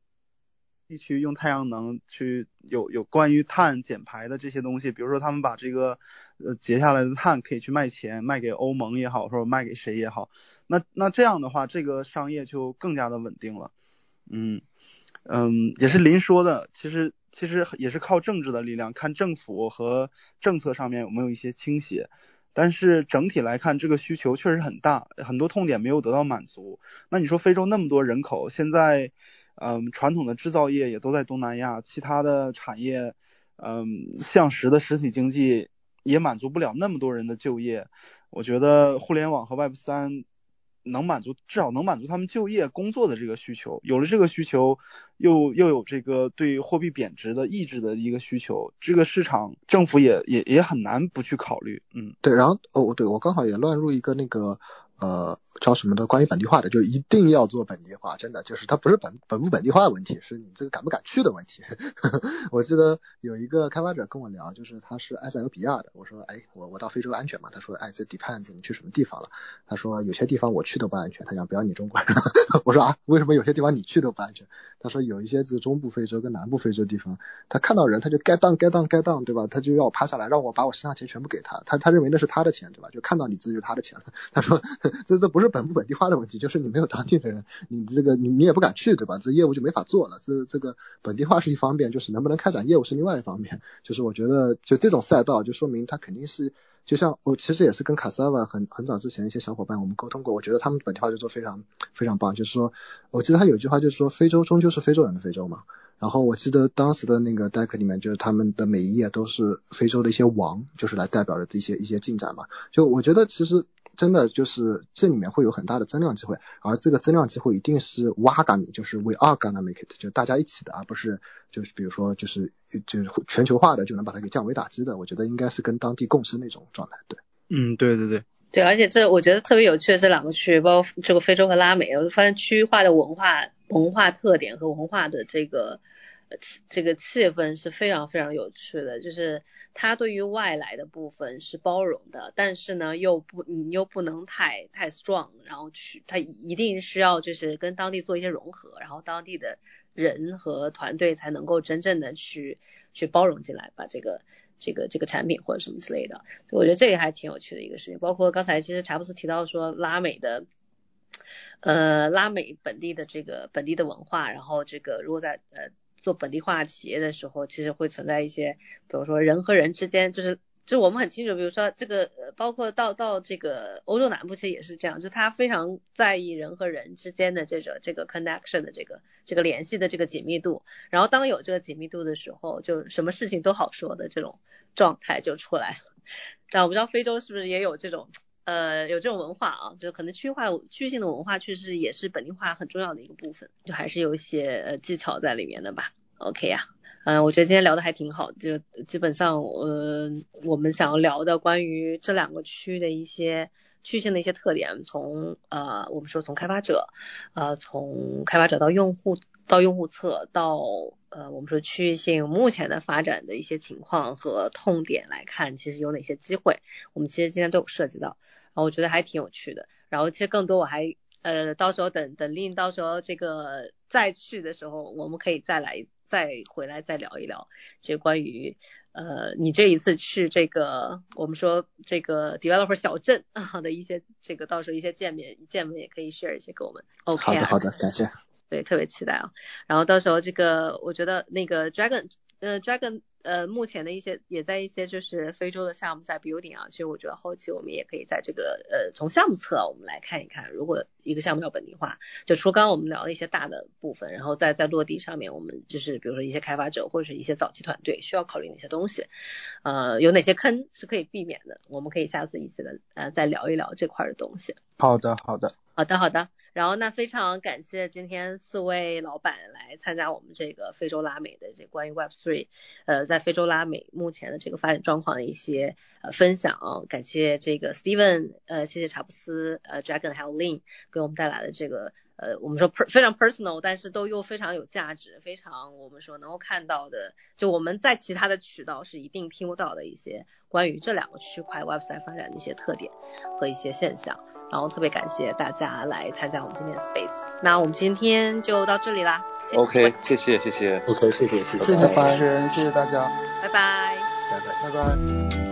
地区用太阳能去有有关于碳减排的这些东西，比如说他们把这个呃截下来的碳可以去卖钱，卖给欧盟也好，或者卖给谁也好，那那这样的话，这个商业就更加的稳定了。嗯嗯，也是林说的，其实其实也是靠政治的力量，看政府和政策上面有没有一些倾斜。但是整体来看，这个需求确实很大，很多痛点没有得到满足。那你说非洲那么多人口，现在，嗯，传统的制造业也都在东南亚，其他的产业，嗯，向实的实体经济也满足不了那么多人的就业。我觉得互联网和 Web 三。能满足至少能满足他们就业工作的这个需求，有了这个需求，又又有这个对货币贬值的抑制的一个需求，这个市场政府也也也很难不去考虑。嗯，对，然后哦，对我刚好也乱入一个那个。呃，招什么的？关于本地化的，就一定要做本地化，真的就是它不是本本不本地化的问题，是你这个敢不敢去的问题。我记得有一个开发者跟我聊，就是他是埃塞俄比亚的，我说，哎，我我到非洲安全吗？他说，哎，这 depends，你去什么地方了？他说有些地方我去都不安全。他讲不要你中国人。我说啊，为什么有些地方你去都不安全？他说有一些这中部非洲跟南部非洲地方，他看到人他就该当该当该当，对吧？他就要趴下来让我把我身上钱全部给他，他他认为那是他的钱，对吧？就看到你这就是他的钱了。他说。这这不是本不本地化的问题，就是你没有当地的人，你这个你你也不敢去，对吧？这业务就没法做了。这这个本地化是一方面，就是能不能开展业务是另外一方面。就是我觉得就这种赛道，就说明它肯定是，就像我其实也是跟卡萨瓦很很早之前一些小伙伴我们沟通过，我觉得他们本地化就做非常非常棒。就是说，我记得他有句话就是说，非洲终究是非洲人的非洲嘛。然后我记得当时的那个 deck 里面，就是他们的每一页都是非洲的一些王，就是来代表着一些一些进展嘛。就我觉得其实。真的就是这里面会有很大的增量机会，而这个增量机会一定是挖嘎米，就是 we are gonna make it，就大家一起的，而不是就是比如说就是就是全球化的就能把它给降维打击的。我觉得应该是跟当地共生那种状态。对，嗯，对对对对，而且这我觉得特别有趣的这两个区域，包括这个非洲和拉美，我就发现区域化的文化文化特点和文化的这个这个气氛是非常非常有趣的，就是。它对于外来的部分是包容的，但是呢，又不你又不能太太 strong，然后去它一定需要就是跟当地做一些融合，然后当地的人和团队才能够真正的去去包容进来，把这个这个这个产品或者什么之类的，所以我觉得这个还挺有趣的一个事情。包括刚才其实查布斯提到说拉美的，呃，拉美本地的这个本地的文化，然后这个如果在呃做本地化企业的时候，其实会存在一些，比如说人和人之间就是。就我们很清楚，比如说这个，包括到到这个欧洲南部，其实也是这样，就他非常在意人和人之间的这个这个 connection 的这个这个联系的这个紧密度。然后当有这个紧密度的时候，就什么事情都好说的这种状态就出来了。但我不知道非洲是不是也有这种，呃，有这种文化啊？就可能区域化区域性的文化确实也是本地化很重要的一个部分，就还是有一些呃技巧在里面的吧。OK 呀。嗯，我觉得今天聊的还挺好，就基本上，呃，我们想要聊的关于这两个区的一些区性的一些特点，从呃，我们说从开发者，呃，从开发者到用户到用户侧到呃，我们说区域性目前的发展的一些情况和痛点来看，其实有哪些机会，我们其实今天都有涉及到，后我觉得还挺有趣的，然后其实更多我还呃，到时候等等令到时候这个再去的时候，我们可以再来。再回来再聊一聊，就关于呃你这一次去这个我们说这个 developer 小镇啊的一些这个到时候一些见面见面也可以 share 一些给我们。OK，好的好的，感谢。对，特别期待啊。然后到时候这个我觉得那个 dragon 呃 dragon。呃，目前的一些也在一些就是非洲的项目在 building 啊，其实我觉得后期我们也可以在这个呃从项目侧我们来看一看，如果一个项目要本地化，就除刚刚我们聊的一些大的部分，然后在在落地上面，我们就是比如说一些开发者或者是一些早期团队需要考虑哪些东西，呃，有哪些坑是可以避免的，我们可以下次一起的呃再聊一聊这块的东西。好的，好的，好的，好的。然后那非常感谢今天四位老板来参加我们这个非洲拉美的这关于 Web Three，呃，在非洲拉美目前的这个发展状况的一些呃分享。感谢这个 Steven，呃，谢谢查布斯，呃，Dragon 还有 Lin 给我们带来的这个呃我们说 per 非常 personal，但是都又非常有价值，非常我们说能够看到的，就我们在其他的渠道是一定听不到的一些关于这两个区块 Web Three 发展的一些特点和一些现象。然后特别感谢大家来参加我们今天的 Space，那我们今天就到这里啦。OK，谢谢谢谢。OK，谢谢谢谢。谢谢主持人，谢谢大家。拜拜。拜拜拜拜。